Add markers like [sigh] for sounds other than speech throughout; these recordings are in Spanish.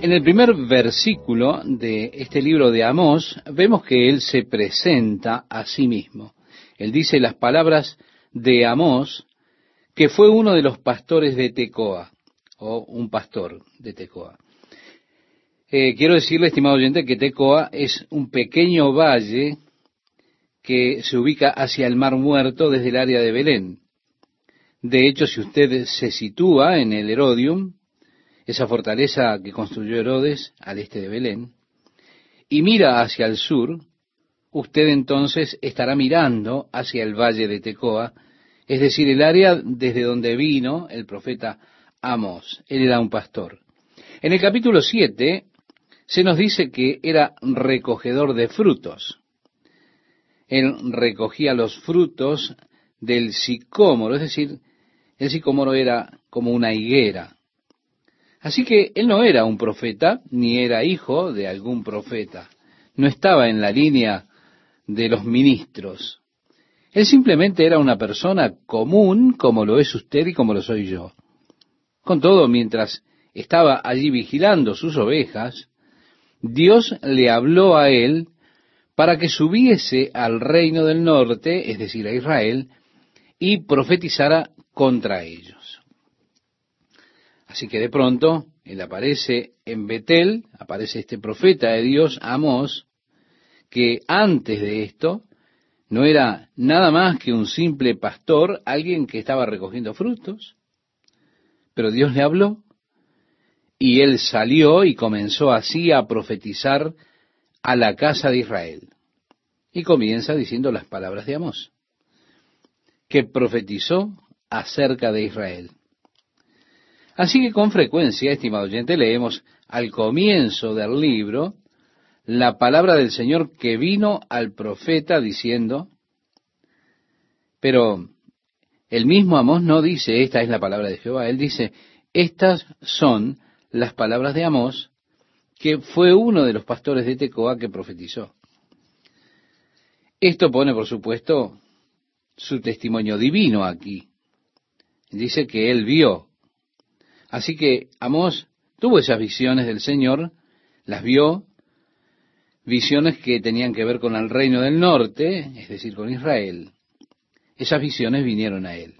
En el primer versículo de este libro de Amós vemos que él se presenta a sí mismo. Él dice las palabras de Amós, que fue uno de los pastores de Tecoa, o un pastor de Tecoa. Eh, quiero decirle, estimado oyente, que Tecoa es un pequeño valle que se ubica hacia el Mar Muerto desde el área de Belén. De hecho, si usted se sitúa en el Herodium, esa fortaleza que construyó Herodes al este de Belén, y mira hacia el sur, usted entonces estará mirando hacia el valle de Tecoa, es decir, el área desde donde vino el profeta Amos. Él era un pastor. En el capítulo 7 se nos dice que era recogedor de frutos. Él recogía los frutos del sicómoro, es decir, el sicómoro era como una higuera. Así que él no era un profeta, ni era hijo de algún profeta. No estaba en la línea de los ministros. Él simplemente era una persona común como lo es usted y como lo soy yo. Con todo, mientras estaba allí vigilando sus ovejas, Dios le habló a él para que subiese al reino del norte, es decir, a Israel, y profetizara contra ellos. Así que de pronto él aparece en Betel, aparece este profeta de Dios, Amós, que antes de esto no era nada más que un simple pastor, alguien que estaba recogiendo frutos, pero Dios le habló y él salió y comenzó así a profetizar a la casa de Israel. Y comienza diciendo las palabras de Amós, que profetizó acerca de Israel. Así que con frecuencia, estimado oyente, leemos al comienzo del libro la palabra del Señor que vino al profeta diciendo, pero el mismo Amós no dice, esta es la palabra de Jehová, él dice, estas son las palabras de Amós, que fue uno de los pastores de Tecoa que profetizó. Esto pone, por supuesto, su testimonio divino aquí. Dice que él vio Así que Amós tuvo esas visiones del Señor, las vio, visiones que tenían que ver con el reino del norte, es decir, con Israel. Esas visiones vinieron a él.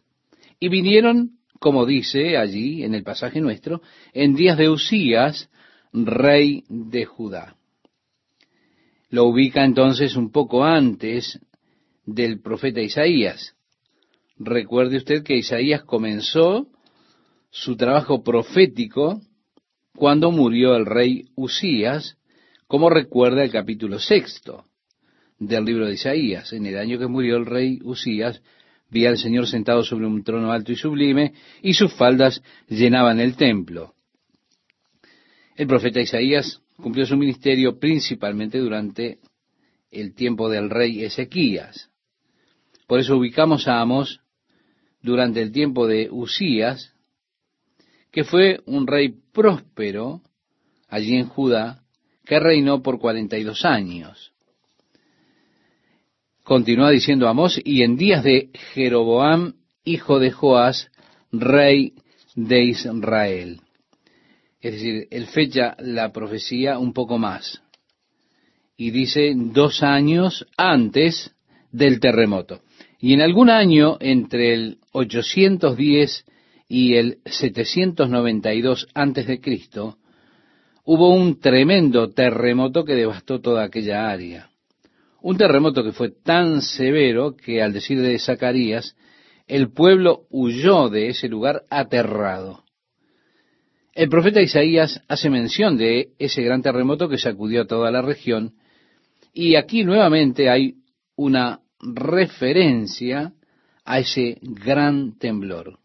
Y vinieron, como dice allí en el pasaje nuestro, en días de Usías, rey de Judá. Lo ubica entonces un poco antes del profeta Isaías. Recuerde usted que Isaías comenzó su trabajo profético cuando murió el rey Usías, como recuerda el capítulo sexto del libro de Isaías. En el año que murió el rey Usías, vi al Señor sentado sobre un trono alto y sublime, y sus faldas llenaban el templo. El profeta Isaías cumplió su ministerio principalmente durante el tiempo del rey Ezequías. Por eso ubicamos a Amos durante el tiempo de Usías, que fue un rey próspero allí en Judá, que reinó por cuarenta y dos años. Continúa diciendo Amós, y en días de Jeroboam, hijo de Joás, rey de Israel. Es decir, él fecha la profecía un poco más. Y dice dos años antes del terremoto. Y en algún año entre el 810 y el 792 antes de Cristo, hubo un tremendo terremoto que devastó toda aquella área. Un terremoto que fue tan severo que, al decir de Zacarías, el pueblo huyó de ese lugar aterrado. El profeta Isaías hace mención de ese gran terremoto que sacudió a toda la región, y aquí nuevamente hay una referencia a ese gran temblor.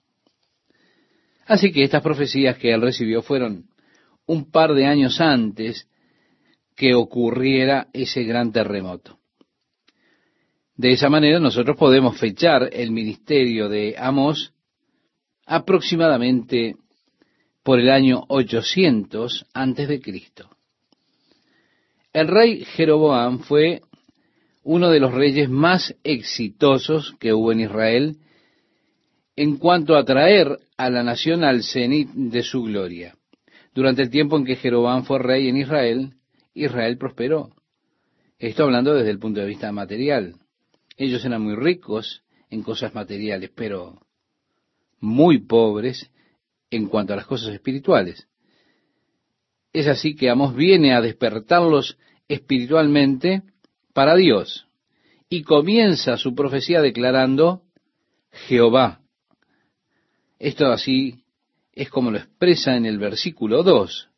Así que estas profecías que él recibió fueron un par de años antes que ocurriera ese gran terremoto. De esa manera nosotros podemos fechar el ministerio de Amós aproximadamente por el año 800 antes de Cristo. El rey Jeroboam fue uno de los reyes más exitosos que hubo en Israel en cuanto a traer a la nación al cenit de su gloria. Durante el tiempo en que Jeroboam fue rey en Israel, Israel prosperó. Esto hablando desde el punto de vista material. Ellos eran muy ricos en cosas materiales, pero muy pobres en cuanto a las cosas espirituales. Es así que Amos viene a despertarlos espiritualmente para Dios y comienza su profecía declarando Jehová. Esto así es como lo expresa en el versículo 2.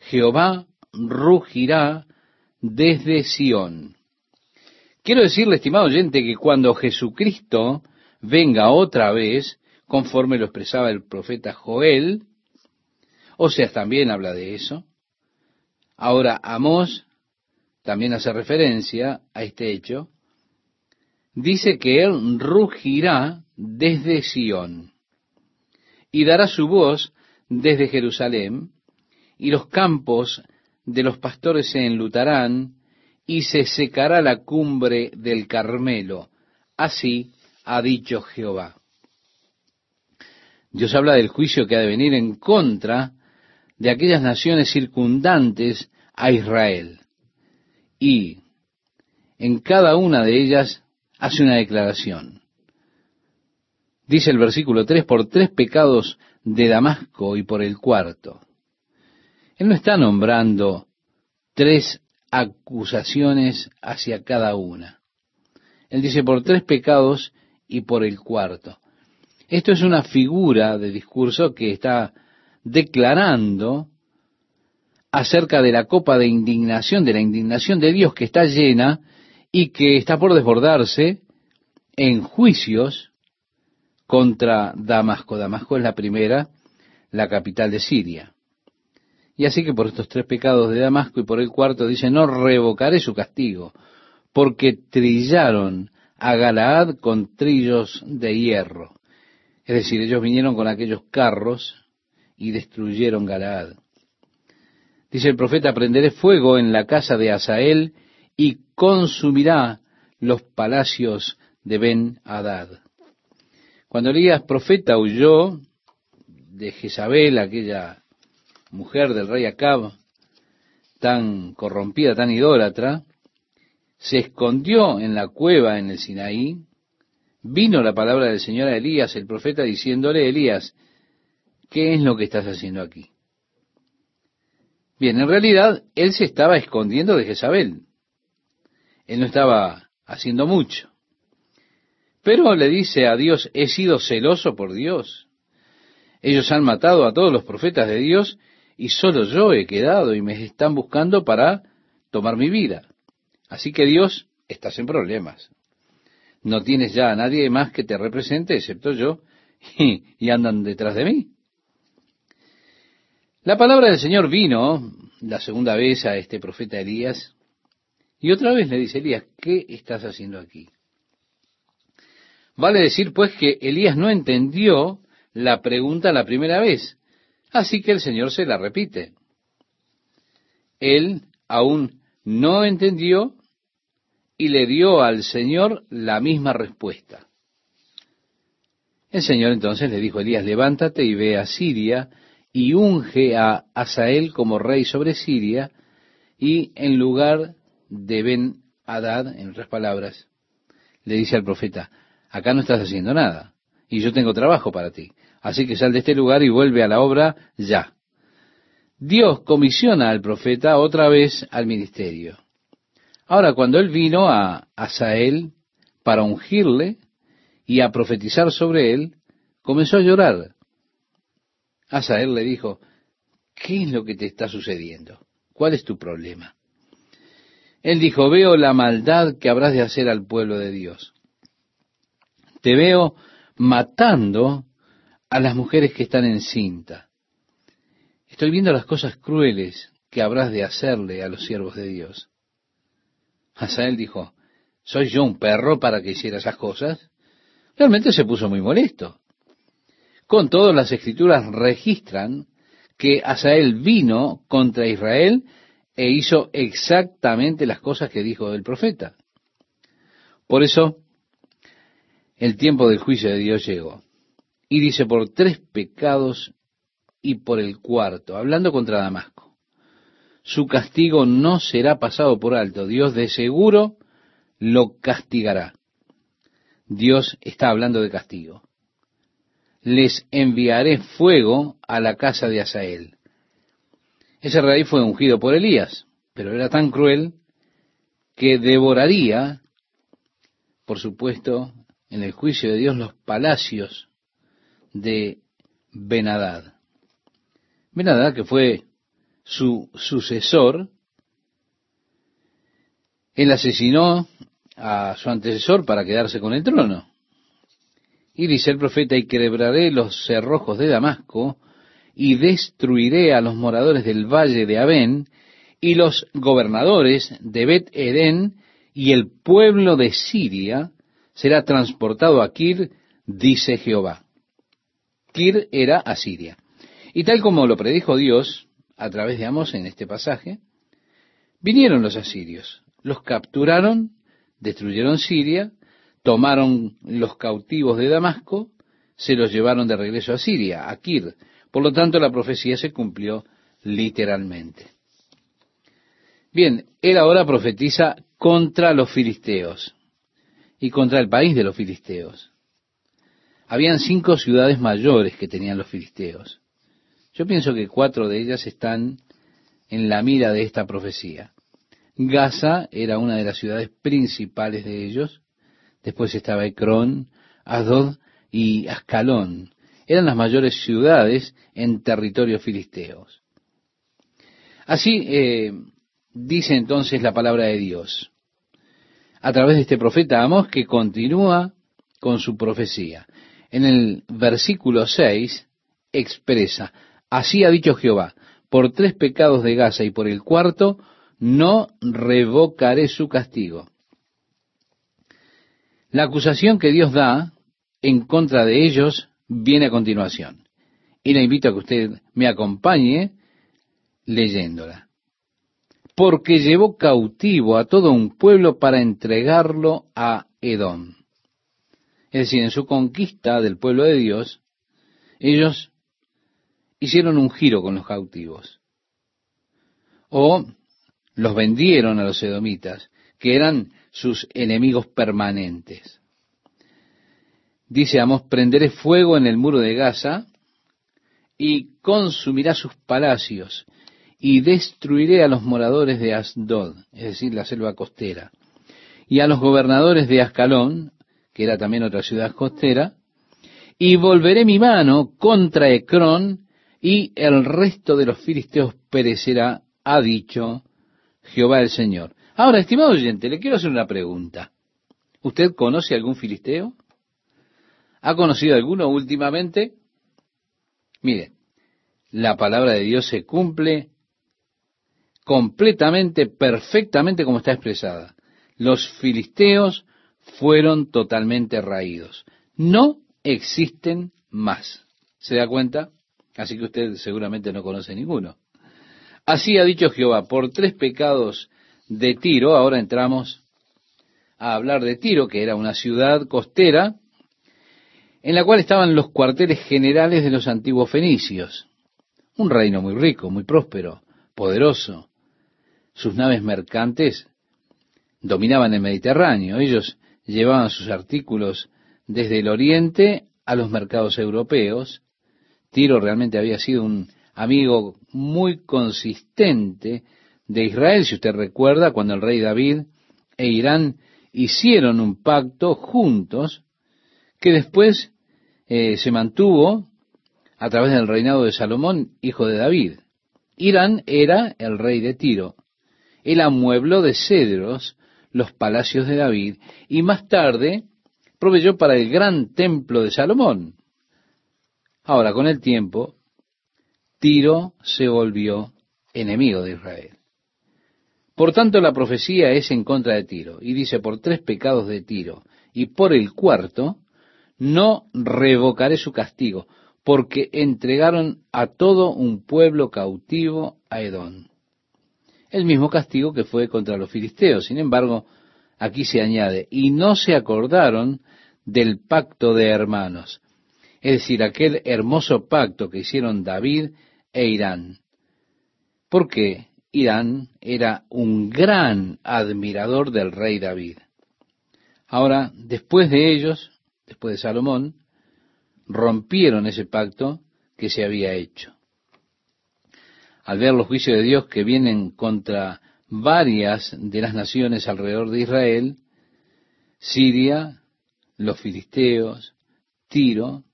Jehová rugirá desde Sión. Quiero decirle, estimado oyente, que cuando Jesucristo venga otra vez, conforme lo expresaba el profeta Joel, o sea, también habla de eso. Ahora, Amós también hace referencia a este hecho. Dice que él rugirá desde Sión y dará su voz desde Jerusalén y los campos de los pastores se enlutarán y se secará la cumbre del Carmelo. Así ha dicho Jehová. Dios habla del juicio que ha de venir en contra de aquellas naciones circundantes a Israel. Y en cada una de ellas hace una declaración. Dice el versículo 3, por tres pecados de Damasco y por el cuarto. Él no está nombrando tres acusaciones hacia cada una. Él dice por tres pecados y por el cuarto. Esto es una figura de discurso que está declarando acerca de la copa de indignación, de la indignación de Dios que está llena y que está por desbordarse en juicios contra Damasco. Damasco es la primera, la capital de Siria. Y así que por estos tres pecados de Damasco y por el cuarto dice, no revocaré su castigo, porque trillaron a Galaad con trillos de hierro. Es decir, ellos vinieron con aquellos carros y destruyeron Galaad. Dice el profeta, prenderé fuego en la casa de Asael y consumirá los palacios de Ben Hadad. Cuando Elías profeta huyó de Jezabel, aquella mujer del rey Acab, tan corrompida, tan idólatra, se escondió en la cueva en el Sinaí, vino la palabra del Señor a Elías, el profeta, diciéndole, Elías, ¿qué es lo que estás haciendo aquí? Bien, en realidad él se estaba escondiendo de Jezabel. Él no estaba haciendo mucho. Pero le dice a Dios, he sido celoso por Dios. Ellos han matado a todos los profetas de Dios y solo yo he quedado y me están buscando para tomar mi vida. Así que Dios, estás en problemas. No tienes ya a nadie más que te represente excepto yo [laughs] y, andan detrás de mí. La palabra del Señor vino la segunda vez a este profeta Elías y otra vez le dice Elías, ¿qué estás haciendo aquí? Vale decir pues que Elías no entendió la pregunta la primera vez. Así que el Señor se la repite. Él aún no entendió y le dio al Señor la misma respuesta. El Señor entonces le dijo a Elías, levántate y ve a Siria y unge a Asael como rey sobre Siria y en lugar de Ben Hadad, en otras palabras, le dice al profeta, acá no estás haciendo nada y yo tengo trabajo para ti. Así que sal de este lugar y vuelve a la obra ya. Dios comisiona al profeta otra vez al ministerio. Ahora, cuando él vino a Asael para ungirle y a profetizar sobre él, comenzó a llorar. Asael le dijo, ¿qué es lo que te está sucediendo? ¿Cuál es tu problema? Él dijo, veo la maldad que habrás de hacer al pueblo de Dios. Te veo matando a las mujeres que están en cinta. Estoy viendo las cosas crueles que habrás de hacerle a los siervos de Dios. Hazael dijo, ¿soy yo un perro para que hiciera esas cosas? Realmente se puso muy molesto. Con todo, las escrituras registran que Asael vino contra Israel e hizo exactamente las cosas que dijo el profeta. Por eso, el tiempo del juicio de Dios llegó. Y dice, por tres pecados y por el cuarto, hablando contra Damasco. Su castigo no será pasado por alto. Dios de seguro lo castigará. Dios está hablando de castigo. Les enviaré fuego a la casa de Asael. Ese rey fue ungido por Elías, pero era tan cruel que devoraría, por supuesto, en el juicio de Dios los palacios de Benadad. Benadad, que fue su sucesor, él asesinó a su antecesor para quedarse con el trono. Y dice el profeta, y quebraré los cerrojos de Damasco, y destruiré a los moradores del valle de Abén, y los gobernadores de Bet Eden, y el pueblo de Siria será transportado a Kir, dice Jehová. Kir era Asiria. Y tal como lo predijo Dios a través de Amos en este pasaje, vinieron los asirios, los capturaron, destruyeron Siria, tomaron los cautivos de Damasco, se los llevaron de regreso a Siria, a Kir. Por lo tanto, la profecía se cumplió literalmente. Bien, él ahora profetiza contra los filisteos y contra el país de los filisteos. Habían cinco ciudades mayores que tenían los filisteos. Yo pienso que cuatro de ellas están en la mira de esta profecía. Gaza era una de las ciudades principales de ellos. Después estaba Ecrón, Asdod y Ascalón. Eran las mayores ciudades en territorios filisteos. Así eh, dice entonces la palabra de Dios a través de este profeta Amos que continúa con su profecía. En el versículo 6 expresa, así ha dicho Jehová, por tres pecados de Gaza y por el cuarto, no revocaré su castigo. La acusación que Dios da en contra de ellos viene a continuación. Y le invito a que usted me acompañe leyéndola porque llevó cautivo a todo un pueblo para entregarlo a Edom. Es decir, en su conquista del pueblo de Dios, ellos hicieron un giro con los cautivos. O los vendieron a los edomitas, que eran sus enemigos permanentes. Dice Amos, prenderé fuego en el muro de Gaza y consumirá sus palacios y destruiré a los moradores de Asdod, es decir, la selva costera, y a los gobernadores de Ascalón, que era también otra ciudad costera, y volveré mi mano contra Ecrón, y el resto de los filisteos perecerá, ha dicho Jehová el Señor. Ahora, estimado oyente, le quiero hacer una pregunta. ¿Usted conoce algún filisteo? ¿Ha conocido alguno últimamente? Mire, la palabra de Dios se cumple completamente, perfectamente como está expresada. Los filisteos fueron totalmente raídos. No existen más. ¿Se da cuenta? Así que usted seguramente no conoce ninguno. Así ha dicho Jehová, por tres pecados de Tiro, ahora entramos a hablar de Tiro, que era una ciudad costera, en la cual estaban los cuarteles generales de los antiguos fenicios. Un reino muy rico, muy próspero, poderoso, sus naves mercantes dominaban el Mediterráneo. Ellos llevaban sus artículos desde el oriente a los mercados europeos. Tiro realmente había sido un amigo muy consistente de Israel, si usted recuerda, cuando el rey David e Irán hicieron un pacto juntos que después eh, se mantuvo a través del reinado de Salomón, hijo de David. Irán era el rey de Tiro. Él amuebló de cedros los palacios de David y más tarde proveyó para el gran templo de Salomón. Ahora, con el tiempo, Tiro se volvió enemigo de Israel. Por tanto, la profecía es en contra de Tiro, y dice, por tres pecados de Tiro, y por el cuarto, no revocaré su castigo, porque entregaron a todo un pueblo cautivo a Edom el mismo castigo que fue contra los filisteos. Sin embargo, aquí se añade, y no se acordaron del pacto de hermanos. es decir, aquel hermoso pacto que hicieron David e Irán. Porque Irán era un gran admirador del rey David. Ahora, después de ellos, después de Salomón, rompieron ese pacto que se había hecho. Al ver los juicios de Dios que vienen contra varias de las naciones alrededor de Israel, Siria, los filisteos, Tiro,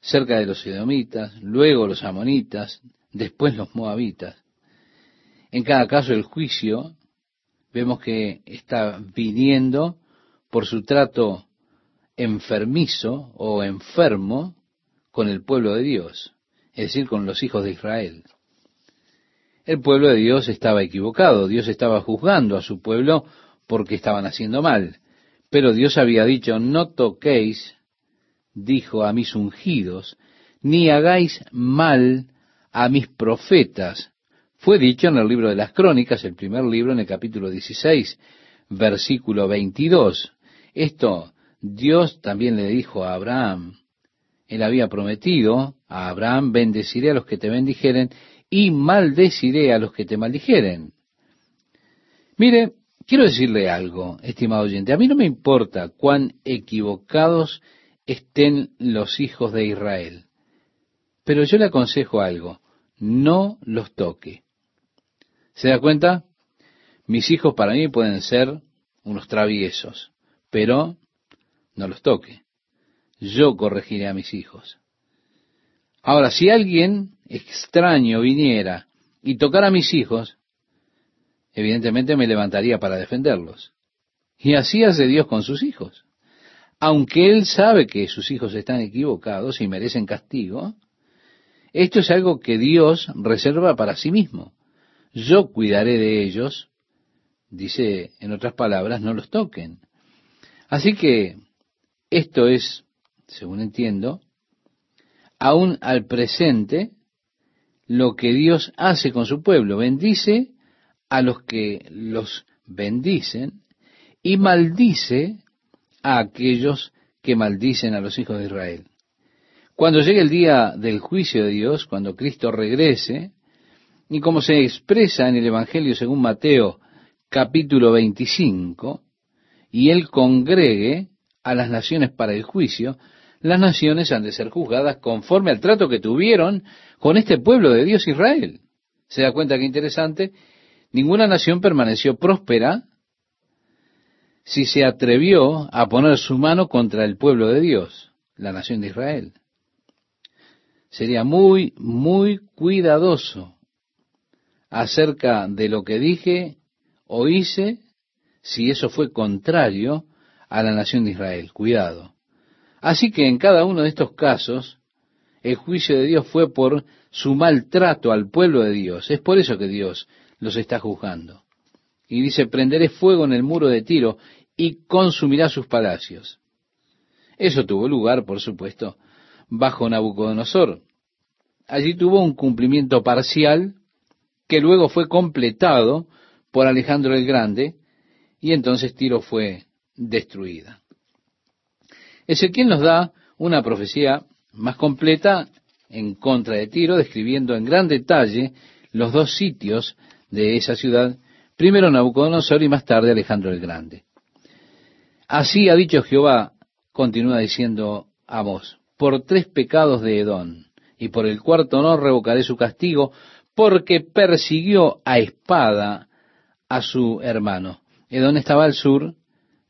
cerca de los edomitas, luego los amonitas, después los moabitas. En cada caso el juicio vemos que está viniendo por su trato enfermizo o enfermo con el pueblo de Dios, es decir, con los hijos de Israel. El pueblo de Dios estaba equivocado, Dios estaba juzgando a su pueblo porque estaban haciendo mal. Pero Dios había dicho, no toquéis, dijo a mis ungidos, ni hagáis mal a mis profetas. Fue dicho en el libro de las crónicas, el primer libro, en el capítulo 16, versículo 22. Esto Dios también le dijo a Abraham. Él había prometido a Abraham, bendeciré a los que te bendijeren y maldeciré a los que te maldijeren. Mire, quiero decirle algo, estimado oyente. A mí no me importa cuán equivocados estén los hijos de Israel. Pero yo le aconsejo algo, no los toque. ¿Se da cuenta? Mis hijos para mí pueden ser unos traviesos, pero no los toque. Yo corregiré a mis hijos. Ahora, si alguien extraño viniera y tocara a mis hijos, evidentemente me levantaría para defenderlos. Y así hace Dios con sus hijos. Aunque Él sabe que sus hijos están equivocados y merecen castigo, esto es algo que Dios reserva para sí mismo. Yo cuidaré de ellos, dice en otras palabras, no los toquen. Así que esto es, según entiendo, aún al presente, lo que Dios hace con su pueblo. Bendice a los que los bendicen y maldice a aquellos que maldicen a los hijos de Israel. Cuando llegue el día del juicio de Dios, cuando Cristo regrese, y como se expresa en el Evangelio según Mateo capítulo 25, y él congregue a las naciones para el juicio, las naciones han de ser juzgadas conforme al trato que tuvieron con este pueblo de Dios Israel. ¿Se da cuenta qué interesante? Ninguna nación permaneció próspera si se atrevió a poner su mano contra el pueblo de Dios, la nación de Israel. Sería muy, muy cuidadoso acerca de lo que dije o hice si eso fue contrario a la nación de Israel. Cuidado. Así que en cada uno de estos casos, el juicio de Dios fue por su maltrato al pueblo de Dios. Es por eso que Dios los está juzgando. Y dice, prenderé fuego en el muro de Tiro y consumirá sus palacios. Eso tuvo lugar, por supuesto, bajo Nabucodonosor. Allí tuvo un cumplimiento parcial que luego fue completado por Alejandro el Grande y entonces Tiro fue destruida. Ezequiel nos da una profecía más completa en contra de Tiro, describiendo en gran detalle los dos sitios de esa ciudad, primero Nabucodonosor y más tarde Alejandro el Grande. Así ha dicho Jehová, continúa diciendo Amos, por tres pecados de Edón, y por el cuarto no revocaré su castigo, porque persiguió a espada a su hermano. Edón estaba al sur,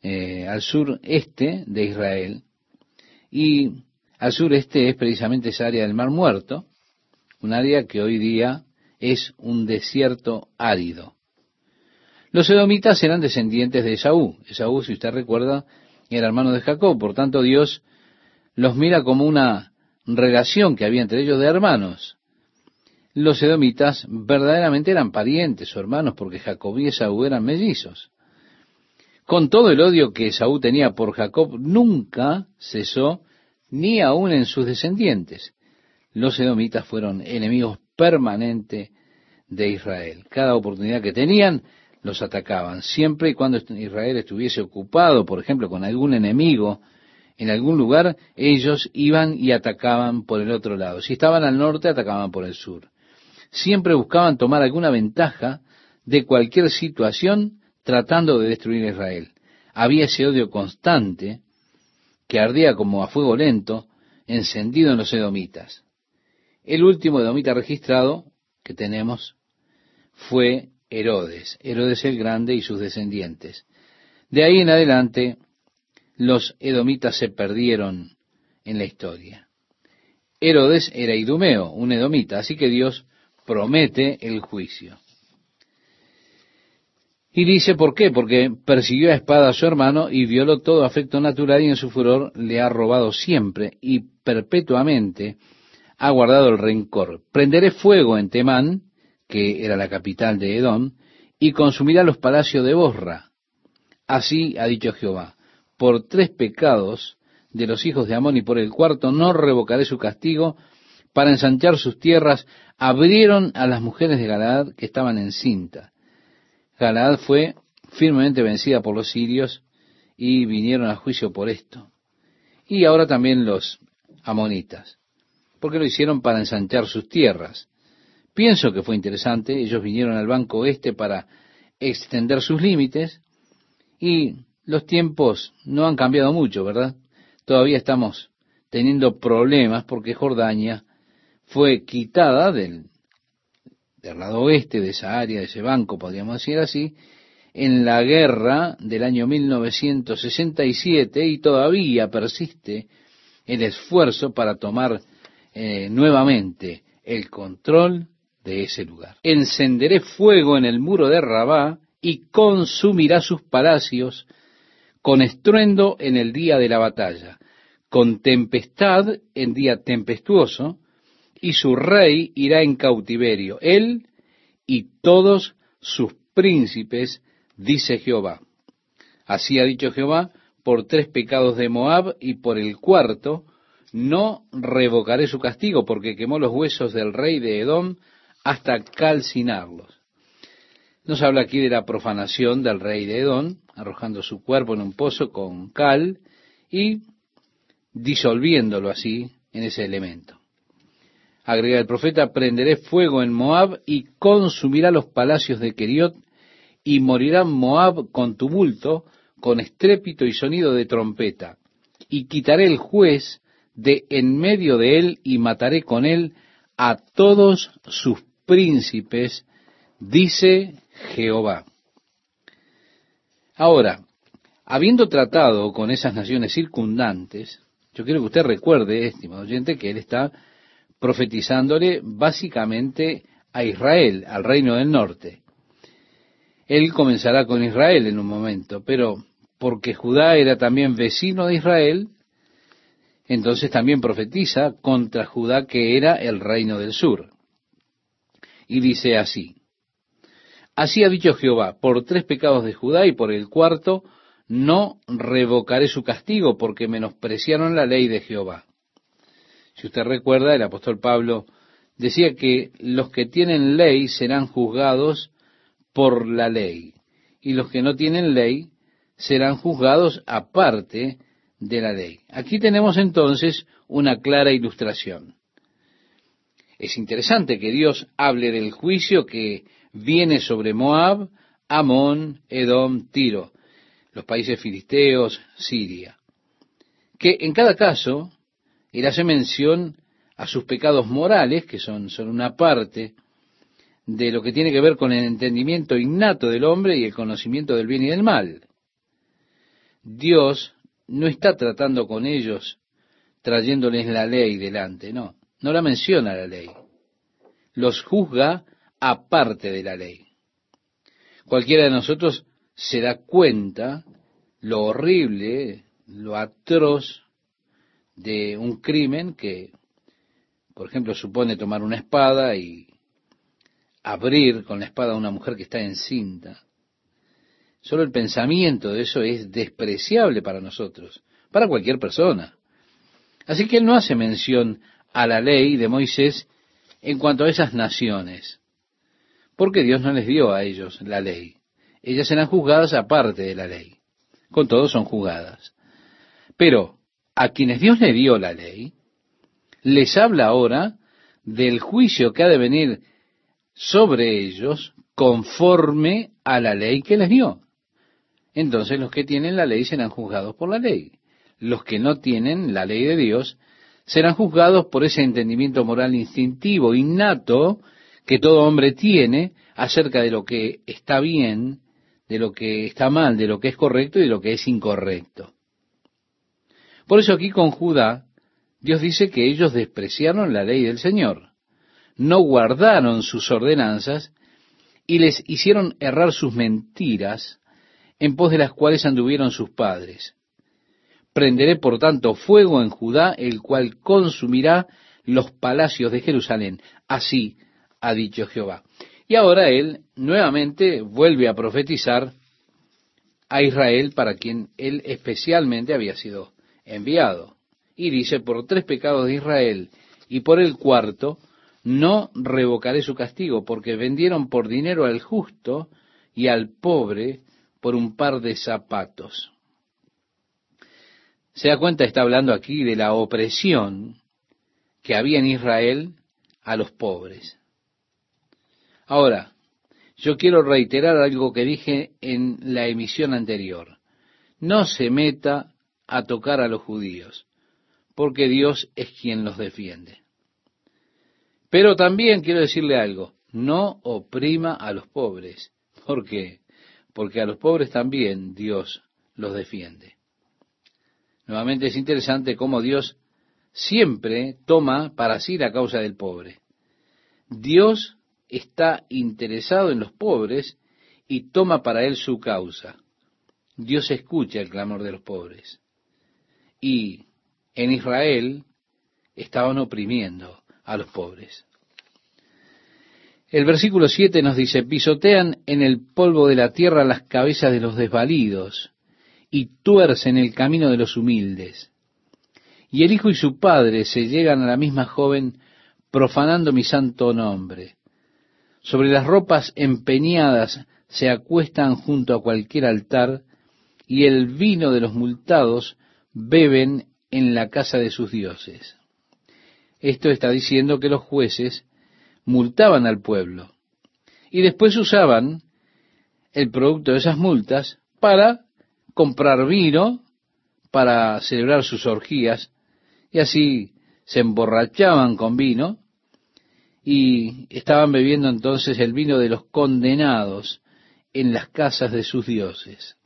eh, al sureste de Israel, y al sureste es precisamente esa área del Mar Muerto, un área que hoy día es un desierto árido. Los edomitas eran descendientes de Esaú. Esaú, si usted recuerda, era hermano de Jacob. Por tanto, Dios los mira como una relación que había entre ellos de hermanos. Los edomitas verdaderamente eran parientes o hermanos porque Jacob y Esaú eran mellizos. Con todo el odio que Esaú tenía por Jacob, nunca cesó ni aun en sus descendientes. Los edomitas fueron enemigos permanentes de Israel. Cada oportunidad que tenían, los atacaban. Siempre y cuando Israel estuviese ocupado, por ejemplo, con algún enemigo en algún lugar, ellos iban y atacaban por el otro lado. Si estaban al norte, atacaban por el sur. Siempre buscaban tomar alguna ventaja de cualquier situación tratando de destruir a Israel. Había ese odio constante que ardía como a fuego lento, encendido en los edomitas. El último edomita registrado que tenemos fue Herodes, Herodes el Grande y sus descendientes. De ahí en adelante, los edomitas se perdieron en la historia. Herodes era idumeo, un edomita, así que Dios promete el juicio. Y dice, ¿por qué? Porque persiguió a espada a su hermano y violó todo afecto natural y en su furor le ha robado siempre y perpetuamente ha guardado el rencor. Prenderé fuego en Temán, que era la capital de Edom, y consumirá los palacios de Bosra. Así ha dicho Jehová, por tres pecados de los hijos de Amón y por el cuarto no revocaré su castigo, para ensanchar sus tierras, abrieron a las mujeres de Galaad que estaban en cinta. Galaad fue firmemente vencida por los sirios y vinieron a juicio por esto. Y ahora también los amonitas, porque lo hicieron para ensanchar sus tierras. Pienso que fue interesante, ellos vinieron al banco oeste para extender sus límites y los tiempos no han cambiado mucho, ¿verdad? Todavía estamos teniendo problemas porque Jordania fue quitada del, del lado oeste de esa área, de ese banco, podríamos decir así, en la guerra del año 1967 y todavía persiste el esfuerzo para tomar eh, nuevamente el control de ese lugar. Encenderé fuego en el muro de Rabá y consumirá sus palacios con estruendo en el día de la batalla, con tempestad en día tempestuoso, y su rey irá en cautiverio, él y todos sus príncipes, dice Jehová. Así ha dicho Jehová, por tres pecados de Moab y por el cuarto, no revocaré su castigo, porque quemó los huesos del rey de Edom hasta calcinarlos. Nos habla aquí de la profanación del rey de Edom, arrojando su cuerpo en un pozo con cal y disolviéndolo así en ese elemento. Agrega el profeta, prenderé fuego en Moab y consumirá los palacios de Keriot y morirá Moab con tumulto, con estrépito y sonido de trompeta. Y quitaré el juez de en medio de él y mataré con él a todos sus príncipes, dice Jehová. Ahora, habiendo tratado con esas naciones circundantes, yo quiero que usted recuerde, estimado oyente, que él está profetizándole básicamente a Israel, al reino del norte. Él comenzará con Israel en un momento, pero porque Judá era también vecino de Israel, entonces también profetiza contra Judá que era el reino del sur. Y dice así, así ha dicho Jehová, por tres pecados de Judá y por el cuarto, no revocaré su castigo porque menospreciaron la ley de Jehová. Si usted recuerda, el apóstol Pablo decía que los que tienen ley serán juzgados por la ley, y los que no tienen ley serán juzgados aparte de la ley. Aquí tenemos entonces una clara ilustración. Es interesante que Dios hable del juicio que viene sobre Moab, Amón, Edom, Tiro, los países filisteos, Siria. Que en cada caso él hace mención a sus pecados morales, que son, son una parte de lo que tiene que ver con el entendimiento innato del hombre y el conocimiento del bien y del mal. Dios no está tratando con ellos trayéndoles la ley delante, no, no la menciona la ley. Los juzga aparte de la ley. Cualquiera de nosotros se da cuenta lo horrible, lo atroz de un crimen que, por ejemplo, supone tomar una espada y abrir con la espada a una mujer que está encinta. Solo el pensamiento de eso es despreciable para nosotros, para cualquier persona. Así que él no hace mención a la ley de Moisés en cuanto a esas naciones, porque Dios no les dio a ellos la ley. Ellas eran juzgadas aparte de la ley. Con todo son juzgadas. Pero a quienes Dios le dio la ley, les habla ahora del juicio que ha de venir sobre ellos conforme a la ley que les dio. Entonces los que tienen la ley serán juzgados por la ley. Los que no tienen la ley de Dios serán juzgados por ese entendimiento moral instintivo, innato, que todo hombre tiene acerca de lo que está bien, de lo que está mal, de lo que es correcto y de lo que es incorrecto. Por eso aquí con Judá, Dios dice que ellos despreciaron la ley del Señor, no guardaron sus ordenanzas y les hicieron errar sus mentiras en pos de las cuales anduvieron sus padres. Prenderé por tanto fuego en Judá, el cual consumirá los palacios de Jerusalén. Así ha dicho Jehová. Y ahora él nuevamente vuelve a profetizar a Israel para quien él especialmente había sido enviado. Y dice, por tres pecados de Israel y por el cuarto, no revocaré su castigo, porque vendieron por dinero al justo y al pobre por un par de zapatos. Se da cuenta, está hablando aquí de la opresión que había en Israel a los pobres. Ahora, yo quiero reiterar algo que dije en la emisión anterior. No se meta a tocar a los judíos, porque Dios es quien los defiende. Pero también quiero decirle algo, no oprima a los pobres. ¿Por qué? Porque a los pobres también Dios los defiende. Nuevamente es interesante cómo Dios siempre toma para sí la causa del pobre. Dios está interesado en los pobres y toma para él su causa. Dios escucha el clamor de los pobres. Y en Israel estaban oprimiendo a los pobres. El versículo 7 nos dice, pisotean en el polvo de la tierra las cabezas de los desvalidos y tuercen el camino de los humildes. Y el hijo y su padre se llegan a la misma joven profanando mi santo nombre. Sobre las ropas empeñadas se acuestan junto a cualquier altar y el vino de los multados beben en la casa de sus dioses. Esto está diciendo que los jueces multaban al pueblo y después usaban el producto de esas multas para comprar vino, para celebrar sus orgías y así se emborrachaban con vino y estaban bebiendo entonces el vino de los condenados en las casas de sus dioses.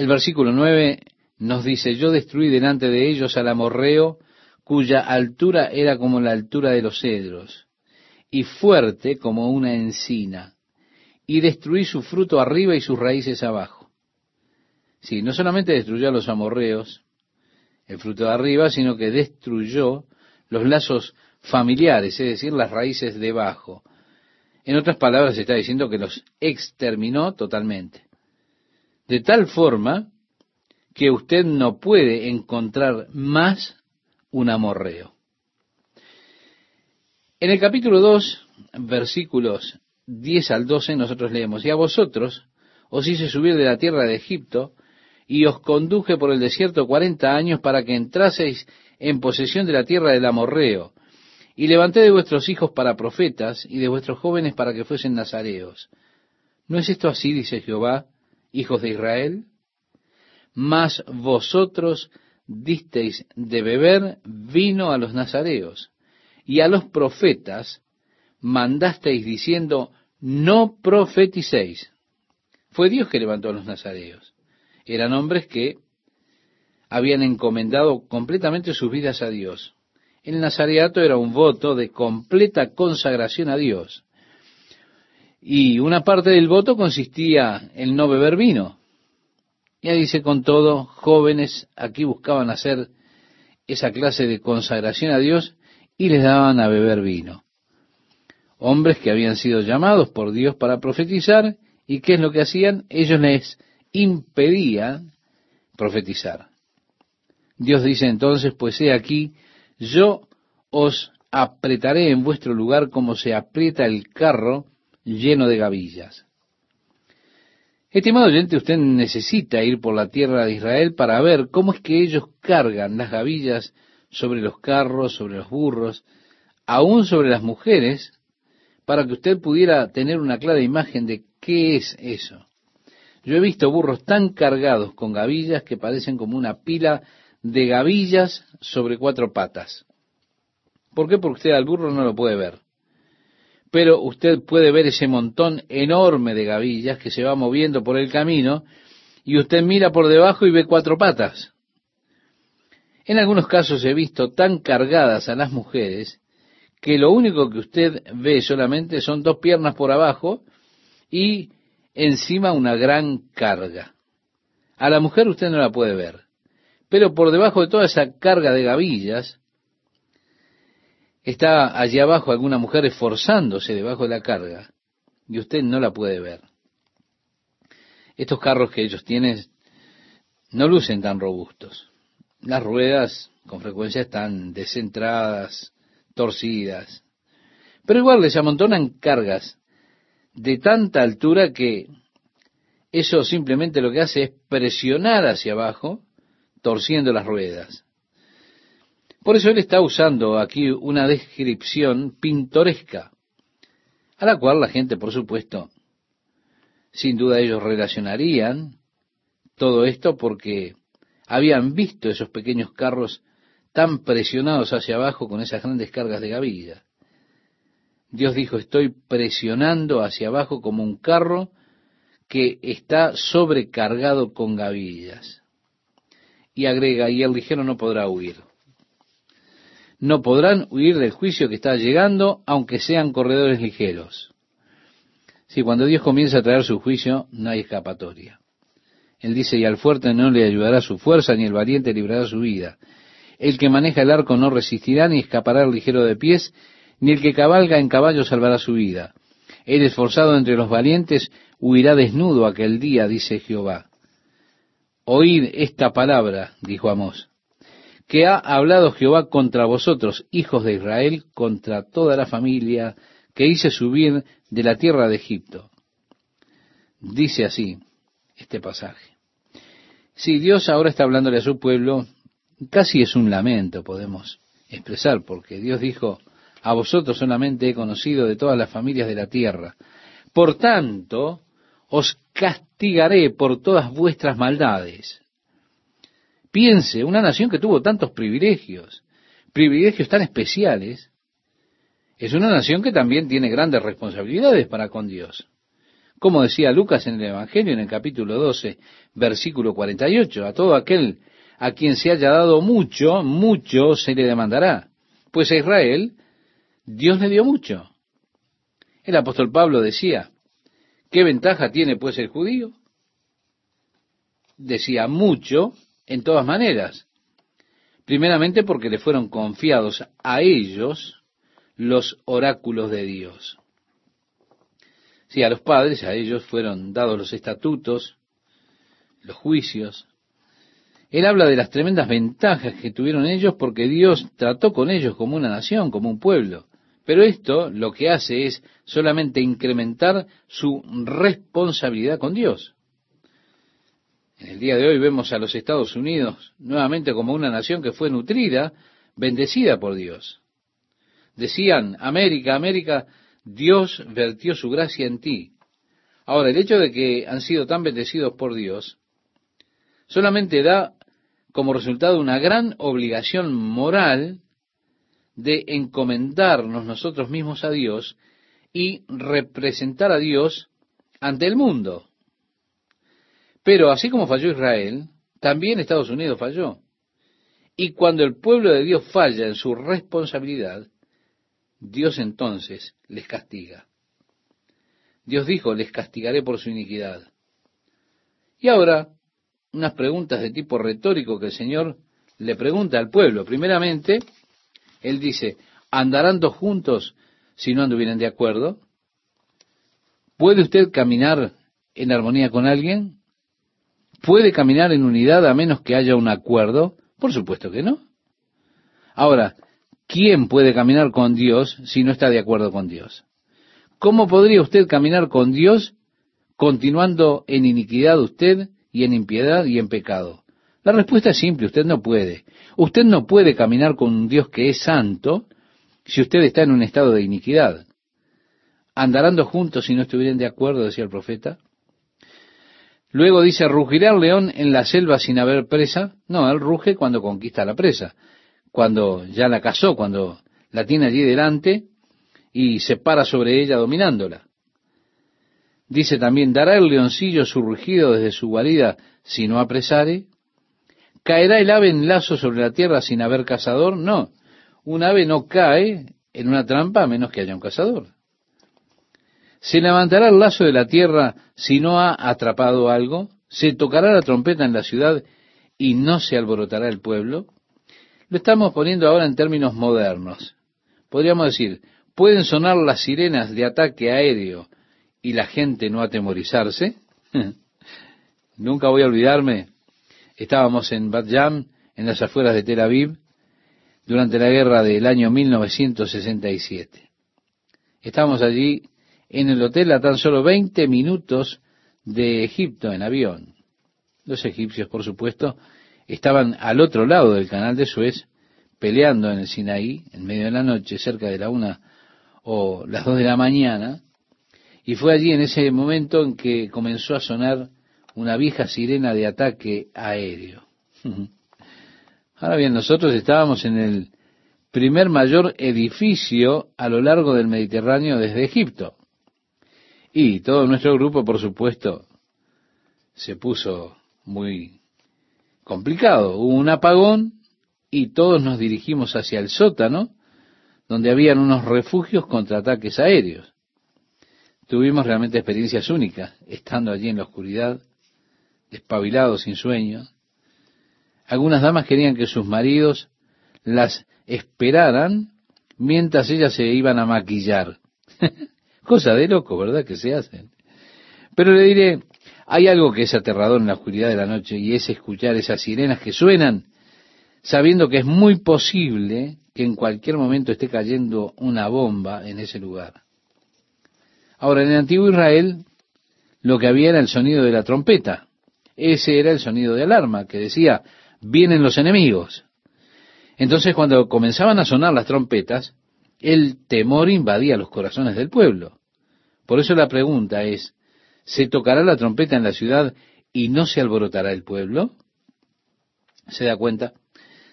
El versículo 9 nos dice, yo destruí delante de ellos al amorreo, cuya altura era como la altura de los cedros, y fuerte como una encina, y destruí su fruto arriba y sus raíces abajo. Sí, no solamente destruyó a los amorreos, el fruto de arriba, sino que destruyó los lazos familiares, es decir, las raíces debajo. En otras palabras, está diciendo que los exterminó totalmente. De tal forma que usted no puede encontrar más un amorreo. En el capítulo 2, versículos 10 al 12, nosotros leemos, y a vosotros os hice subir de la tierra de Egipto, y os conduje por el desierto cuarenta años para que entraseis en posesión de la tierra del amorreo, y levanté de vuestros hijos para profetas, y de vuestros jóvenes para que fuesen nazareos. ¿No es esto así, dice Jehová, hijos de Israel? Mas vosotros disteis de beber vino a los nazareos, y a los profetas mandasteis diciendo, no profeticéis. Fue Dios que levantó a los nazareos. Eran hombres que habían encomendado completamente sus vidas a Dios. El nazareato era un voto de completa consagración a Dios. Y una parte del voto consistía en no beber vino. Ya dice con todo, jóvenes aquí buscaban hacer esa clase de consagración a Dios y les daban a beber vino. Hombres que habían sido llamados por Dios para profetizar y qué es lo que hacían? Ellos les impedían profetizar. Dios dice entonces, pues he aquí, yo os apretaré en vuestro lugar como se aprieta el carro lleno de gavillas. Estimado oyente, usted necesita ir por la tierra de Israel para ver cómo es que ellos cargan las gavillas sobre los carros, sobre los burros, aún sobre las mujeres, para que usted pudiera tener una clara imagen de qué es eso. Yo he visto burros tan cargados con gavillas que parecen como una pila de gavillas sobre cuatro patas. ¿Por qué? Porque usted al burro no lo puede ver. Pero usted puede ver ese montón enorme de gavillas que se va moviendo por el camino y usted mira por debajo y ve cuatro patas. En algunos casos he visto tan cargadas a las mujeres que lo único que usted ve solamente son dos piernas por abajo y encima una gran carga. A la mujer usted no la puede ver, pero por debajo de toda esa carga de gavillas está allí abajo alguna mujer esforzándose debajo de la carga y usted no la puede ver. Estos carros que ellos tienen no lucen tan robustos. Las ruedas con frecuencia están descentradas, torcidas, pero igual les amontonan cargas de tanta altura que eso simplemente lo que hace es presionar hacia abajo, torciendo las ruedas. Por eso él está usando aquí una descripción pintoresca, a la cual la gente, por supuesto, sin duda ellos relacionarían todo esto porque habían visto esos pequeños carros tan presionados hacia abajo con esas grandes cargas de gavilla. Dios dijo, estoy presionando hacia abajo como un carro que está sobrecargado con gavillas. Y agrega, y el ligero no podrá huir. No podrán huir del juicio que está llegando, aunque sean corredores ligeros. Si cuando Dios comienza a traer su juicio, no hay escapatoria. Él dice, y al fuerte no le ayudará su fuerza, ni el valiente librará su vida. El que maneja el arco no resistirá, ni escapará el ligero de pies, ni el que cabalga en caballo salvará su vida. El esforzado entre los valientes huirá desnudo aquel día, dice Jehová. Oíd esta palabra, dijo Amós, que ha hablado Jehová contra vosotros, hijos de Israel, contra toda la familia que hice subir de la tierra de Egipto. Dice así este pasaje. Si Dios ahora está hablándole a su pueblo, casi es un lamento, podemos expresar, porque Dios dijo, a vosotros solamente he conocido de todas las familias de la tierra. Por tanto, os castigaré por todas vuestras maldades. Piense, una nación que tuvo tantos privilegios, privilegios tan especiales, es una nación que también tiene grandes responsabilidades para con Dios. Como decía Lucas en el Evangelio, en el capítulo 12, versículo 48, a todo aquel a quien se haya dado mucho, mucho se le demandará. Pues a Israel Dios le dio mucho. El apóstol Pablo decía, ¿qué ventaja tiene pues el judío? Decía mucho en todas maneras. Primeramente porque le fueron confiados a ellos los oráculos de Dios. Sí, a los padres, a ellos fueron dados los estatutos, los juicios. Él habla de las tremendas ventajas que tuvieron ellos porque Dios trató con ellos como una nación, como un pueblo. Pero esto lo que hace es solamente incrementar su responsabilidad con Dios. En el día de hoy vemos a los Estados Unidos nuevamente como una nación que fue nutrida, bendecida por Dios. Decían, América, América, Dios vertió su gracia en ti. Ahora, el hecho de que han sido tan bendecidos por Dios, solamente da como resultado una gran obligación moral de encomendarnos nosotros mismos a Dios y representar a Dios ante el mundo. Pero así como falló Israel, también Estados Unidos falló. Y cuando el pueblo de Dios falla en su responsabilidad, Dios entonces les castiga. Dios dijo, les castigaré por su iniquidad. Y ahora, unas preguntas de tipo retórico que el Señor le pregunta al pueblo. Primeramente, él dice, ¿andarán dos juntos si no anduvieran de acuerdo? ¿Puede usted caminar en armonía con alguien? ¿Puede caminar en unidad a menos que haya un acuerdo? Por supuesto que no. Ahora, ¿quién puede caminar con Dios si no está de acuerdo con Dios? ¿Cómo podría usted caminar con Dios continuando en iniquidad usted y en impiedad y en pecado? La respuesta es simple, usted no puede. Usted no puede caminar con un Dios que es santo si usted está en un estado de iniquidad. ¿Andarán juntos si no estuvieran de acuerdo? decía el profeta. Luego dice, ¿rugirá el león en la selva sin haber presa? No, él ruge cuando conquista la presa, cuando ya la cazó, cuando la tiene allí delante y se para sobre ella dominándola. Dice también, ¿dará el leoncillo su rugido desde su guarida si no apresare? ¿Caerá el ave en lazo sobre la tierra sin haber cazador? No, un ave no cae en una trampa a menos que haya un cazador. ¿Se levantará el lazo de la tierra si no ha atrapado algo? ¿Se tocará la trompeta en la ciudad y no se alborotará el pueblo? Lo estamos poniendo ahora en términos modernos. Podríamos decir, ¿pueden sonar las sirenas de ataque aéreo y la gente no atemorizarse? [laughs] Nunca voy a olvidarme, estábamos en Bat Yam, en las afueras de Tel Aviv, durante la guerra del año 1967. Estábamos allí en el hotel a tan solo 20 minutos de Egipto en avión. Los egipcios, por supuesto, estaban al otro lado del canal de Suez, peleando en el Sinaí, en medio de la noche, cerca de la una o las dos de la mañana, y fue allí en ese momento en que comenzó a sonar una vieja sirena de ataque aéreo. [laughs] Ahora bien, nosotros estábamos en el primer mayor edificio a lo largo del Mediterráneo desde Egipto. Y todo nuestro grupo, por supuesto, se puso muy complicado. Hubo un apagón y todos nos dirigimos hacia el sótano, donde habían unos refugios contra ataques aéreos. Tuvimos realmente experiencias únicas, estando allí en la oscuridad, despabilados, sin sueño. Algunas damas querían que sus maridos las esperaran mientras ellas se iban a maquillar. [laughs] Cosa de loco, ¿verdad? Que se hacen. Pero le diré, hay algo que es aterrador en la oscuridad de la noche y es escuchar esas sirenas que suenan sabiendo que es muy posible que en cualquier momento esté cayendo una bomba en ese lugar. Ahora, en el antiguo Israel, lo que había era el sonido de la trompeta. Ese era el sonido de alarma que decía, vienen los enemigos. Entonces, cuando comenzaban a sonar las trompetas, el temor invadía los corazones del pueblo. Por eso la pregunta es, ¿se tocará la trompeta en la ciudad y no se alborotará el pueblo? ¿Se da cuenta?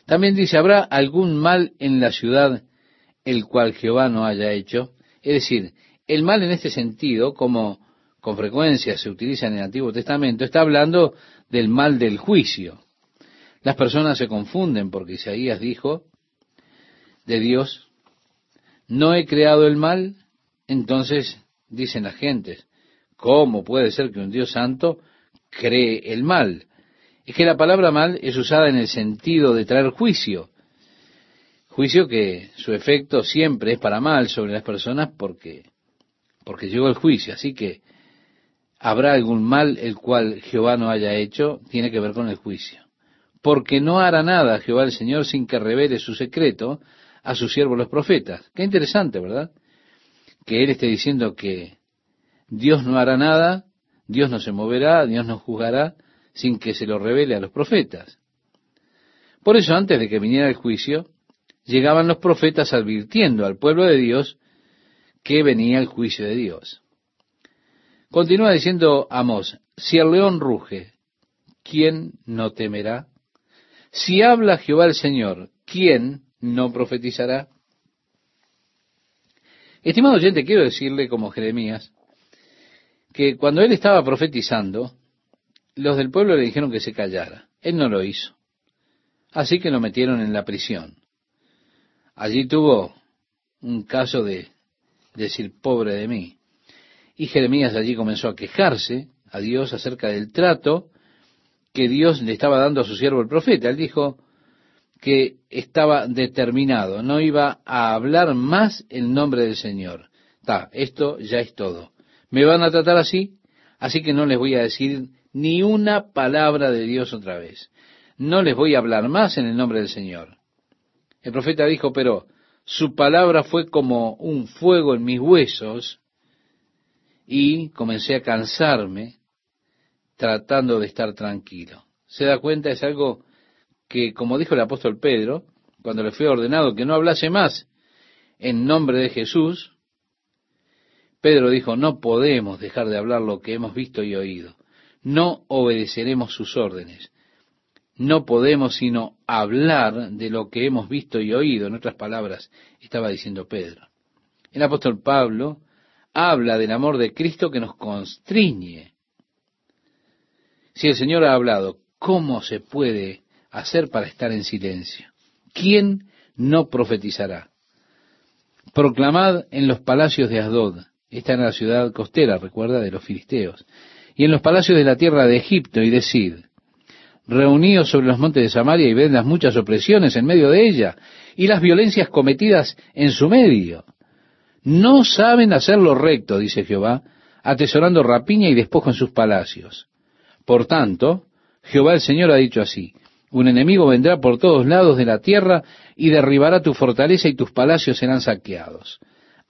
También dice, ¿habrá algún mal en la ciudad el cual Jehová no haya hecho? Es decir, el mal en este sentido, como con frecuencia se utiliza en el Antiguo Testamento, está hablando del mal del juicio. Las personas se confunden porque Isaías dijo de Dios, no he creado el mal, entonces dicen las gentes, ¿cómo puede ser que un Dios santo cree el mal? Es que la palabra mal es usada en el sentido de traer juicio. Juicio que su efecto siempre es para mal sobre las personas porque, porque llegó el juicio. Así que habrá algún mal el cual Jehová no haya hecho, tiene que ver con el juicio. Porque no hará nada Jehová el Señor sin que revele su secreto a sus siervos los profetas. Qué interesante, ¿verdad? Que Él esté diciendo que Dios no hará nada, Dios no se moverá, Dios no juzgará sin que se lo revele a los profetas. Por eso antes de que viniera el juicio, llegaban los profetas advirtiendo al pueblo de Dios que venía el juicio de Dios. Continúa diciendo Amós, si el león ruge, ¿quién no temerá? Si habla Jehová el Señor, ¿quién no profetizará? Estimado oyente, quiero decirle como Jeremías, que cuando él estaba profetizando, los del pueblo le dijeron que se callara. Él no lo hizo. Así que lo metieron en la prisión. Allí tuvo un caso de decir, pobre de mí. Y Jeremías allí comenzó a quejarse a Dios acerca del trato que Dios le estaba dando a su siervo el profeta. Él dijo, que estaba determinado, no iba a hablar más el nombre del Señor. Ta, esto ya es todo. Me van a tratar así, así que no les voy a decir ni una palabra de Dios otra vez. No les voy a hablar más en el nombre del Señor. El profeta dijo, pero su palabra fue como un fuego en mis huesos y comencé a cansarme tratando de estar tranquilo. Se da cuenta, es algo que, como dijo el apóstol Pedro, cuando le fue ordenado que no hablase más en nombre de Jesús, Pedro dijo, no podemos dejar de hablar lo que hemos visto y oído. No obedeceremos sus órdenes. No podemos sino hablar de lo que hemos visto y oído. En otras palabras, estaba diciendo Pedro. El apóstol Pablo habla del amor de Cristo que nos constriñe. Si el Señor ha hablado, ¿cómo se puede hacer para estar en silencio? ¿Quién no profetizará? Proclamad en los palacios de Asdod, esta en la ciudad costera, recuerda, de los filisteos, y en los palacios de la tierra de Egipto, y decid, reuníos sobre los montes de Samaria y ved las muchas opresiones en medio de ella, y las violencias cometidas en su medio. No saben hacer lo recto, dice Jehová, atesorando rapiña y despojo en sus palacios. Por tanto, Jehová el Señor ha dicho así, un enemigo vendrá por todos lados de la tierra y derribará tu fortaleza y tus palacios serán saqueados.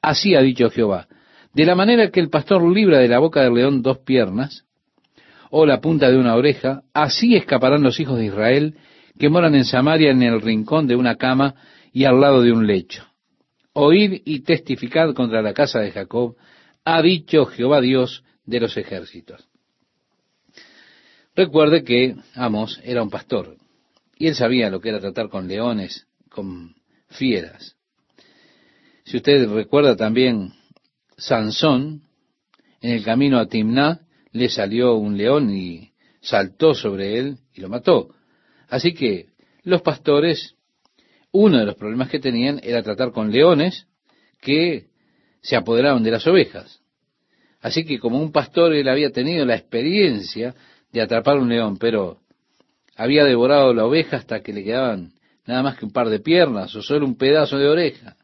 Así ha dicho Jehová, de la manera que el pastor libra de la boca del león dos piernas, o la punta de una oreja, así escaparán los hijos de Israel que moran en Samaria en el rincón de una cama y al lado de un lecho. Oíd y testificad contra la casa de Jacob, ha dicho Jehová Dios de los ejércitos. Recuerde que Amos era un pastor y él sabía lo que era tratar con leones, con fieras. Si usted recuerda también Sansón, en el camino a Timná, le salió un león y saltó sobre él y lo mató. Así que los pastores uno de los problemas que tenían era tratar con leones que se apoderaban de las ovejas. Así que como un pastor él había tenido la experiencia de atrapar un león, pero había devorado la oveja hasta que le quedaban nada más que un par de piernas o solo un pedazo de oreja.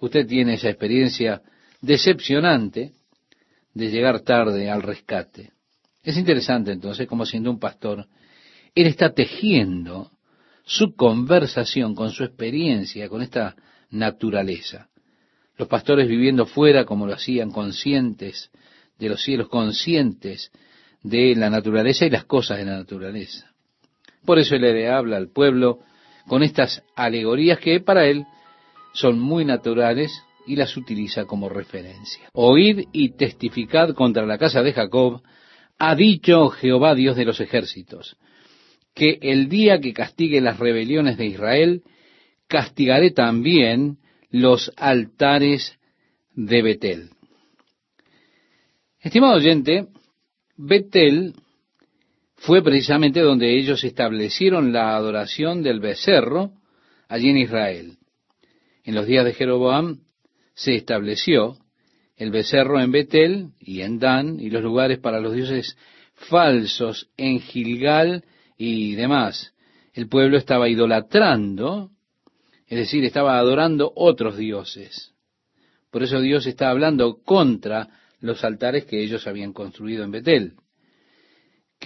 Usted tiene esa experiencia decepcionante de llegar tarde al rescate. Es interesante entonces como siendo un pastor, él está tejiendo su conversación, con su experiencia, con esta naturaleza. Los pastores viviendo fuera como lo hacían, conscientes de los cielos, conscientes de la naturaleza y las cosas de la naturaleza. Por eso él le habla al pueblo con estas alegorías que para él son muy naturales y las utiliza como referencia. Oíd y testificad contra la casa de Jacob, ha dicho Jehová Dios de los ejércitos que el día que castigue las rebeliones de Israel, castigaré también los altares de Betel. Estimado oyente, Betel fue precisamente donde ellos establecieron la adoración del becerro allí en Israel. En los días de Jeroboam se estableció el becerro en Betel y en Dan y los lugares para los dioses falsos en Gilgal y demás. El pueblo estaba idolatrando, es decir, estaba adorando otros dioses. Por eso Dios está hablando contra los altares que ellos habían construido en Betel.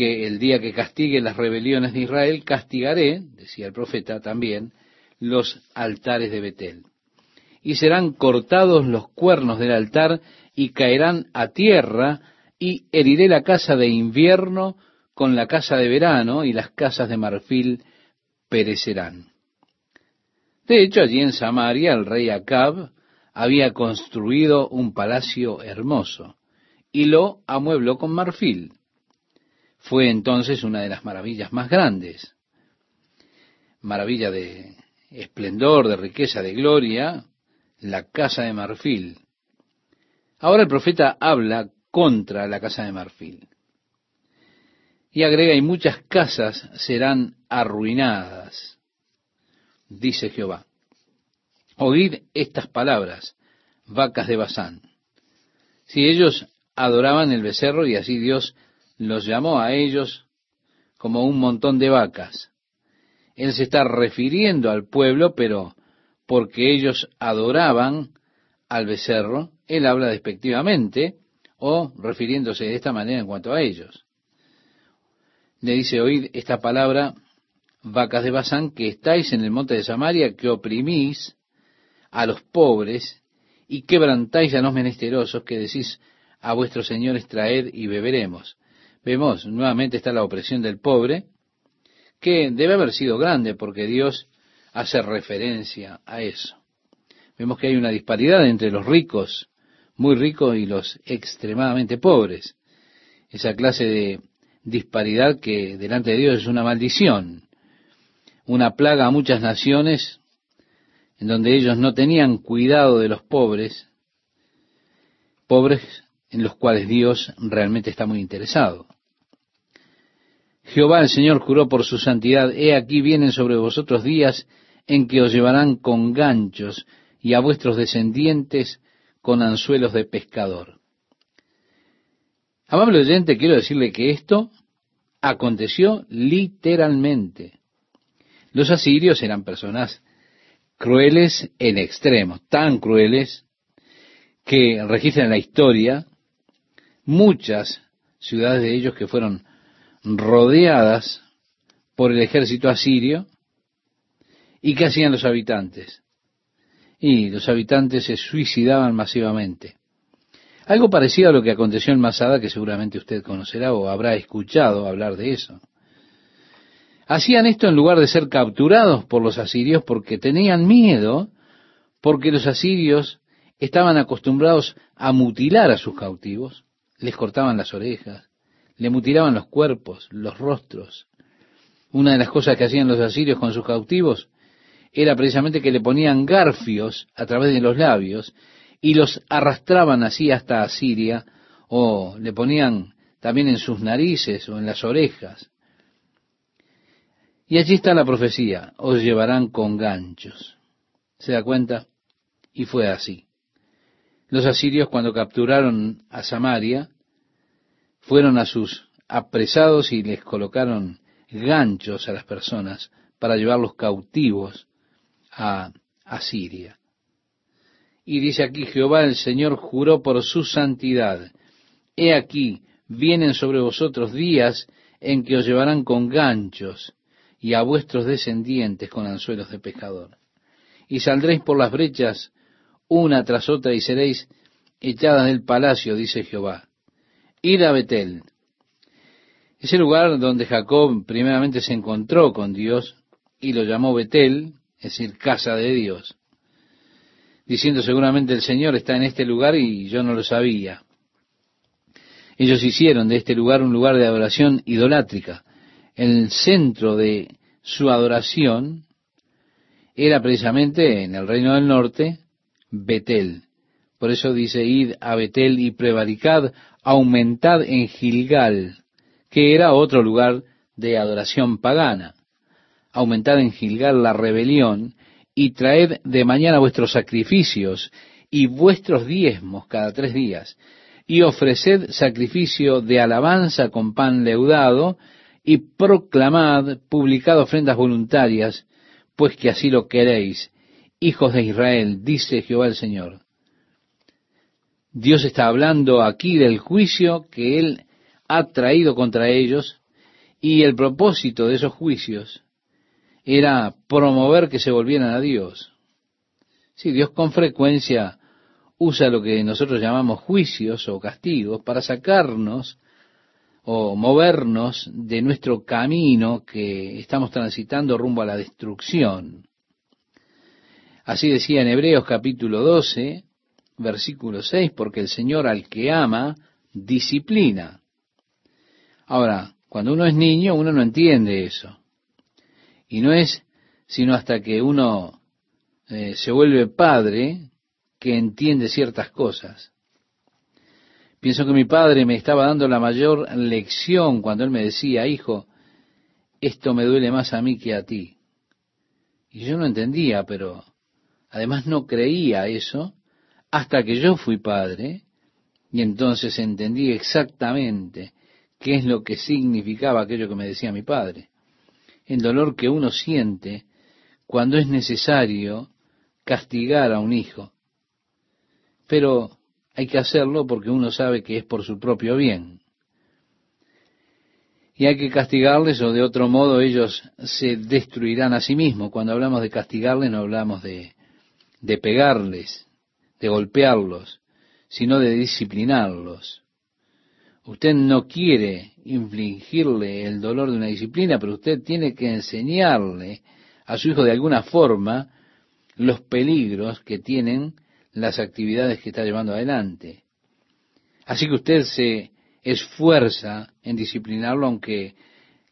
Que el día que castigue las rebeliones de Israel, castigaré, decía el profeta también, los altares de Betel. Y serán cortados los cuernos del altar y caerán a tierra y heriré la casa de invierno con la casa de verano y las casas de marfil perecerán. De hecho, allí en Samaria el rey Acab había construido un palacio hermoso y lo amuebló con marfil. Fue entonces una de las maravillas más grandes. Maravilla de esplendor, de riqueza, de gloria, la casa de marfil. Ahora el profeta habla contra la casa de marfil. Y agrega, y muchas casas serán arruinadas, dice Jehová. Oíd estas palabras, vacas de Bazán. Si ellos adoraban el becerro y así Dios los llamó a ellos como un montón de vacas. Él se está refiriendo al pueblo, pero porque ellos adoraban al becerro, él habla despectivamente o refiriéndose de esta manera en cuanto a ellos le dice, oíd esta palabra, vacas de Bazán, que estáis en el monte de Samaria, que oprimís a los pobres y quebrantáis a los menesterosos, que decís, a vuestros señores traed y beberemos. Vemos, nuevamente está la opresión del pobre, que debe haber sido grande porque Dios hace referencia a eso. Vemos que hay una disparidad entre los ricos, muy ricos, y los extremadamente pobres. Esa clase de disparidad que delante de Dios es una maldición, una plaga a muchas naciones en donde ellos no tenían cuidado de los pobres, pobres en los cuales Dios realmente está muy interesado. Jehová el Señor juró por su santidad, he aquí vienen sobre vosotros días en que os llevarán con ganchos y a vuestros descendientes con anzuelos de pescador. Amable oyente, quiero decirle que esto aconteció literalmente. Los asirios eran personas crueles en extremo, tan crueles que registran la historia muchas ciudades de ellos que fueron rodeadas por el ejército asirio. ¿Y qué hacían los habitantes? Y los habitantes se suicidaban masivamente. Algo parecido a lo que aconteció en Masada, que seguramente usted conocerá o habrá escuchado hablar de eso. Hacían esto en lugar de ser capturados por los asirios porque tenían miedo, porque los asirios estaban acostumbrados a mutilar a sus cautivos, les cortaban las orejas, le mutilaban los cuerpos, los rostros. Una de las cosas que hacían los asirios con sus cautivos era precisamente que le ponían garfios a través de los labios y los arrastraban así hasta Asiria o le ponían también en sus narices o en las orejas. Y allí está la profecía, os llevarán con ganchos. ¿Se da cuenta? Y fue así. Los asirios cuando capturaron a Samaria, fueron a sus apresados y les colocaron ganchos a las personas para llevarlos cautivos a Asiria. Y dice aquí, Jehová el Señor juró por su santidad. He aquí, vienen sobre vosotros días en que os llevarán con ganchos y a vuestros descendientes con anzuelos de pescador. Y saldréis por las brechas una tras otra y seréis echadas del palacio, dice Jehová ir a Betel. Ese lugar donde Jacob primeramente se encontró con Dios y lo llamó Betel, es decir, casa de Dios, diciendo seguramente el Señor está en este lugar y yo no lo sabía. Ellos hicieron de este lugar un lugar de adoración idolátrica. El centro de su adoración era precisamente en el reino del norte, Betel. Por eso dice, id a Betel y prevaricad aumentad en Gilgal, que era otro lugar de adoración pagana. Aumentad en Gilgal la rebelión y traed de mañana vuestros sacrificios y vuestros diezmos cada tres días, y ofreced sacrificio de alabanza con pan leudado, y proclamad, publicad ofrendas voluntarias, pues que así lo queréis, hijos de Israel, dice Jehová el Señor. Dios está hablando aquí del juicio que Él ha traído contra ellos y el propósito de esos juicios era promover que se volvieran a Dios. Sí, Dios con frecuencia usa lo que nosotros llamamos juicios o castigos para sacarnos o movernos de nuestro camino que estamos transitando rumbo a la destrucción. Así decía en Hebreos capítulo 12, versículo 6, porque el Señor al que ama, disciplina. Ahora, cuando uno es niño, uno no entiende eso. Y no es sino hasta que uno eh, se vuelve padre que entiende ciertas cosas. Pienso que mi padre me estaba dando la mayor lección cuando él me decía, hijo, esto me duele más a mí que a ti. Y yo no entendía, pero además no creía eso hasta que yo fui padre y entonces entendí exactamente qué es lo que significaba aquello que me decía mi padre. El dolor que uno siente cuando es necesario castigar a un hijo. Pero hay que hacerlo porque uno sabe que es por su propio bien. Y hay que castigarles o de otro modo ellos se destruirán a sí mismos. Cuando hablamos de castigarles no hablamos de, de pegarles, de golpearlos, sino de disciplinarlos. Usted no quiere infligirle el dolor de una disciplina, pero usted tiene que enseñarle a su hijo de alguna forma los peligros que tienen las actividades que está llevando adelante. Así que usted se esfuerza en disciplinarlo aunque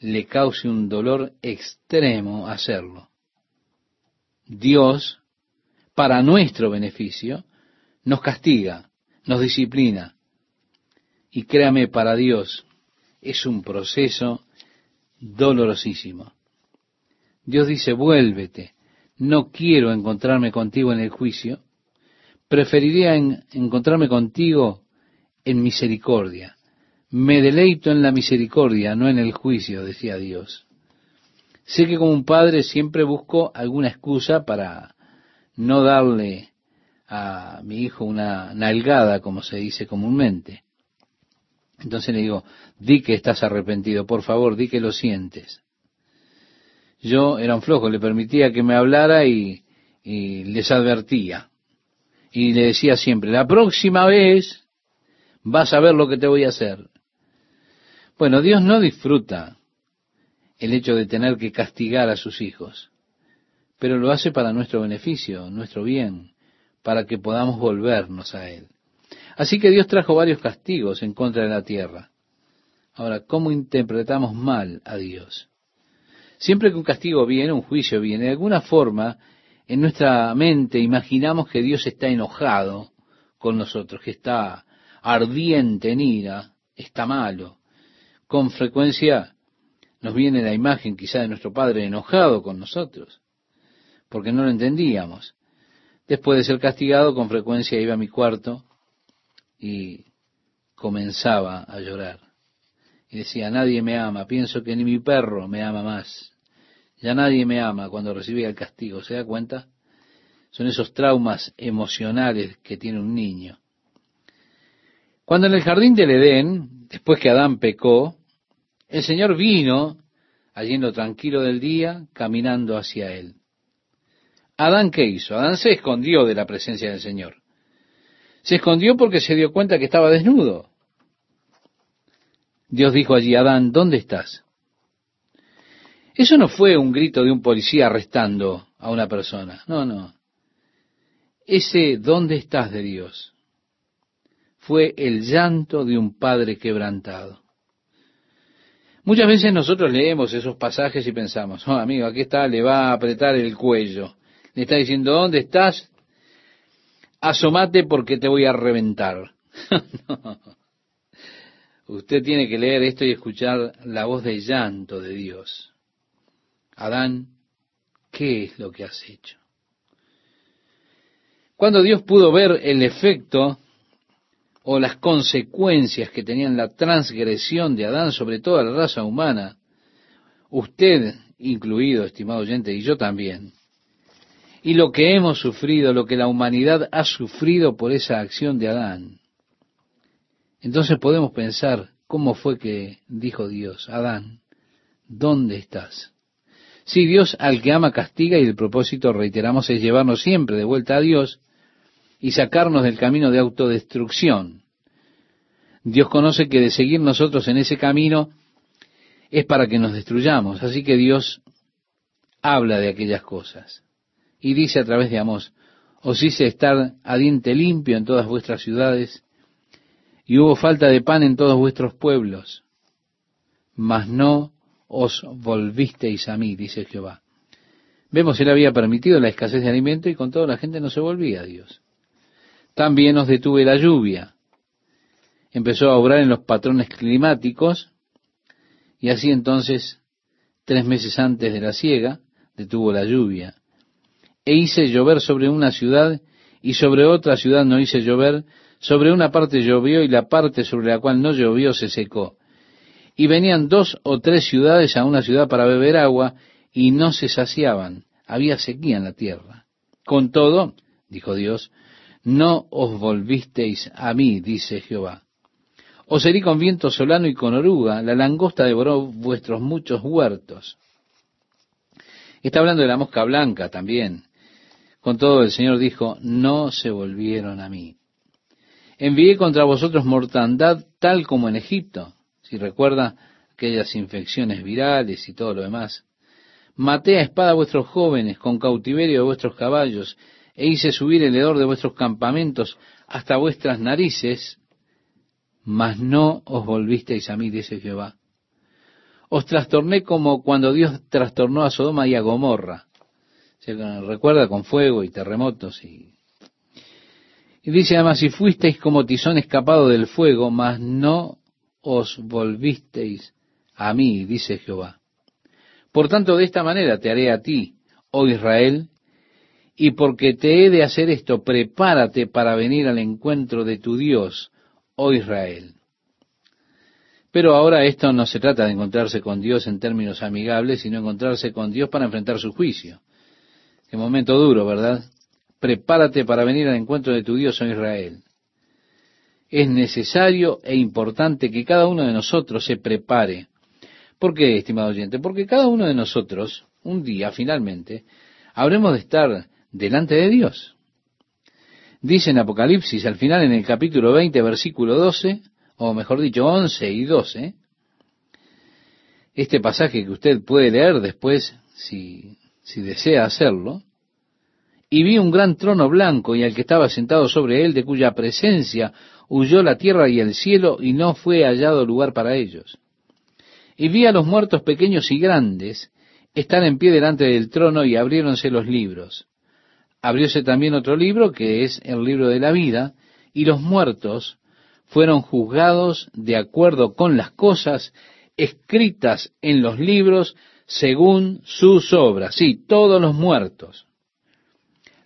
le cause un dolor extremo hacerlo. Dios, para nuestro beneficio, nos castiga, nos disciplina. Y créame, para Dios es un proceso dolorosísimo. Dios dice, vuélvete, no quiero encontrarme contigo en el juicio, preferiría encontrarme contigo en misericordia. Me deleito en la misericordia, no en el juicio, decía Dios. Sé que como un padre siempre busco alguna excusa para no darle a mi hijo una nalgada, como se dice comúnmente. Entonces le digo, di que estás arrepentido, por favor, di que lo sientes. Yo era un flojo, le permitía que me hablara y, y les advertía. Y le decía siempre, la próxima vez vas a ver lo que te voy a hacer. Bueno, Dios no disfruta el hecho de tener que castigar a sus hijos, pero lo hace para nuestro beneficio, nuestro bien, para que podamos volvernos a Él. Así que Dios trajo varios castigos en contra de la tierra. Ahora, ¿cómo interpretamos mal a Dios? Siempre que un castigo viene, un juicio viene, de alguna forma, en nuestra mente imaginamos que Dios está enojado con nosotros, que está ardiente en ira, está malo. Con frecuencia nos viene la imagen quizá de nuestro Padre enojado con nosotros, porque no lo entendíamos. Después de ser castigado, con frecuencia iba a mi cuarto y comenzaba a llorar. Y decía, nadie me ama, pienso que ni mi perro me ama más. Ya nadie me ama cuando recibía el castigo, ¿se da cuenta? Son esos traumas emocionales que tiene un niño. Cuando en el jardín del Edén, después que Adán pecó, el Señor vino, allí tranquilo del día, caminando hacia él. Adán, ¿qué hizo? Adán se escondió de la presencia del Señor. Se escondió porque se dio cuenta que estaba desnudo. Dios dijo allí, Adán, ¿dónde estás? Eso no fue un grito de un policía arrestando a una persona. No, no. Ese ¿dónde estás de Dios? fue el llanto de un padre quebrantado. Muchas veces nosotros leemos esos pasajes y pensamos, oh amigo, aquí está, le va a apretar el cuello. Le está diciendo, ¿dónde estás? Asomate porque te voy a reventar. [laughs] Usted tiene que leer esto y escuchar la voz de llanto de Dios. Adán, ¿qué es lo que has hecho? Cuando Dios pudo ver el efecto o las consecuencias que tenían la transgresión de Adán sobre toda la raza humana, usted incluido, estimado oyente, y yo también, y lo que hemos sufrido, lo que la humanidad ha sufrido por esa acción de Adán. Entonces podemos pensar cómo fue que dijo Dios, Adán, ¿dónde estás? Si Dios al que ama castiga y el propósito, reiteramos, es llevarnos siempre de vuelta a Dios, y sacarnos del camino de autodestrucción. Dios conoce que de seguir nosotros en ese camino es para que nos destruyamos. Así que Dios habla de aquellas cosas. Y dice a través de Amós, os hice estar a diente limpio en todas vuestras ciudades, y hubo falta de pan en todos vuestros pueblos, mas no os volvisteis a mí, dice Jehová. Vemos, él había permitido la escasez de alimento y con toda la gente no se volvía a Dios. También os detuve la lluvia. Empezó a obrar en los patrones climáticos y así entonces, tres meses antes de la siega, detuvo la lluvia. E hice llover sobre una ciudad y sobre otra ciudad no hice llover, sobre una parte llovió y la parte sobre la cual no llovió se secó. Y venían dos o tres ciudades a una ciudad para beber agua y no se saciaban. Había sequía en la tierra. Con todo, dijo Dios, no os volvisteis a mí, dice Jehová. Os herí con viento solano y con oruga, la langosta devoró vuestros muchos huertos. Está hablando de la mosca blanca también. Con todo el Señor dijo, no se volvieron a mí. Envié contra vosotros mortandad tal como en Egipto. Si recuerda aquellas infecciones virales y todo lo demás. Maté a espada a vuestros jóvenes con cautiverio de vuestros caballos e hice subir el hedor de vuestros campamentos hasta vuestras narices, mas no os volvisteis a mí, dice Jehová. Os trastorné como cuando Dios trastornó a Sodoma y a Gomorra. Recuerda con fuego y terremotos y y dice además, si fuisteis como tizón escapado del fuego, mas no os volvisteis a mí, dice Jehová. Por tanto, de esta manera te haré a ti, oh Israel, y porque te he de hacer esto, prepárate para venir al encuentro de tu Dios, oh Israel. Pero ahora esto no se trata de encontrarse con Dios en términos amigables, sino encontrarse con Dios para enfrentar su juicio. Qué momento duro, ¿verdad? prepárate para venir al encuentro de tu Dios en Israel. Es necesario e importante que cada uno de nosotros se prepare. ¿Por qué, estimado oyente? Porque cada uno de nosotros, un día, finalmente, habremos de estar delante de Dios. Dice en Apocalipsis, al final en el capítulo 20, versículo 12, o mejor dicho, 11 y 12, este pasaje que usted puede leer después, si, si desea hacerlo, y vi un gran trono blanco y al que estaba sentado sobre él, de cuya presencia huyó la tierra y el cielo, y no fue hallado lugar para ellos. Y vi a los muertos pequeños y grandes estar en pie delante del trono y abriéronse los libros. Abrióse también otro libro, que es el libro de la vida, y los muertos fueron juzgados de acuerdo con las cosas escritas en los libros según sus obras. Sí, todos los muertos.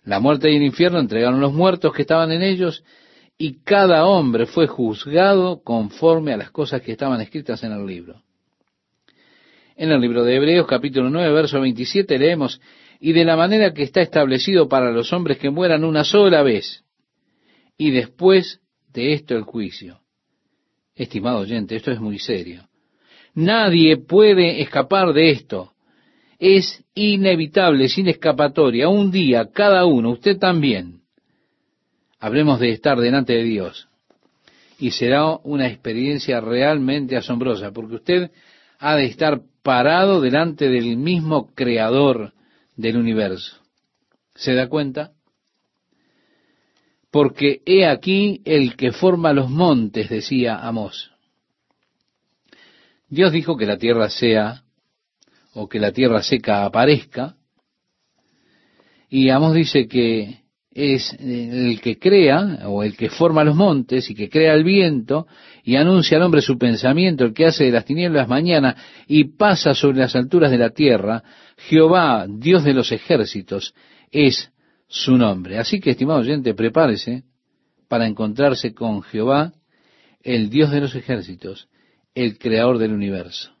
La muerte y el infierno entregaron los muertos que estaban en ellos, y cada hombre fue juzgado conforme a las cosas que estaban escritas en el libro. En el libro de Hebreos capítulo 9, verso 27 leemos, y de la manera que está establecido para los hombres que mueran una sola vez, y después de esto el juicio. Estimado oyente, esto es muy serio. Nadie puede escapar de esto es inevitable, sin escapatoria. Un día, cada uno, usted también, habremos de estar delante de Dios. Y será una experiencia realmente asombrosa, porque usted ha de estar parado delante del mismo creador del universo. ¿Se da cuenta? Porque he aquí el que forma los montes, decía Amós. Dios dijo que la tierra sea o que la tierra seca aparezca. Y Amos dice que es el que crea, o el que forma los montes, y que crea el viento, y anuncia al hombre su pensamiento, el que hace de las tinieblas mañana, y pasa sobre las alturas de la tierra, Jehová, Dios de los ejércitos, es su nombre. Así que, estimado oyente, prepárese para encontrarse con Jehová, el Dios de los ejércitos, el creador del universo.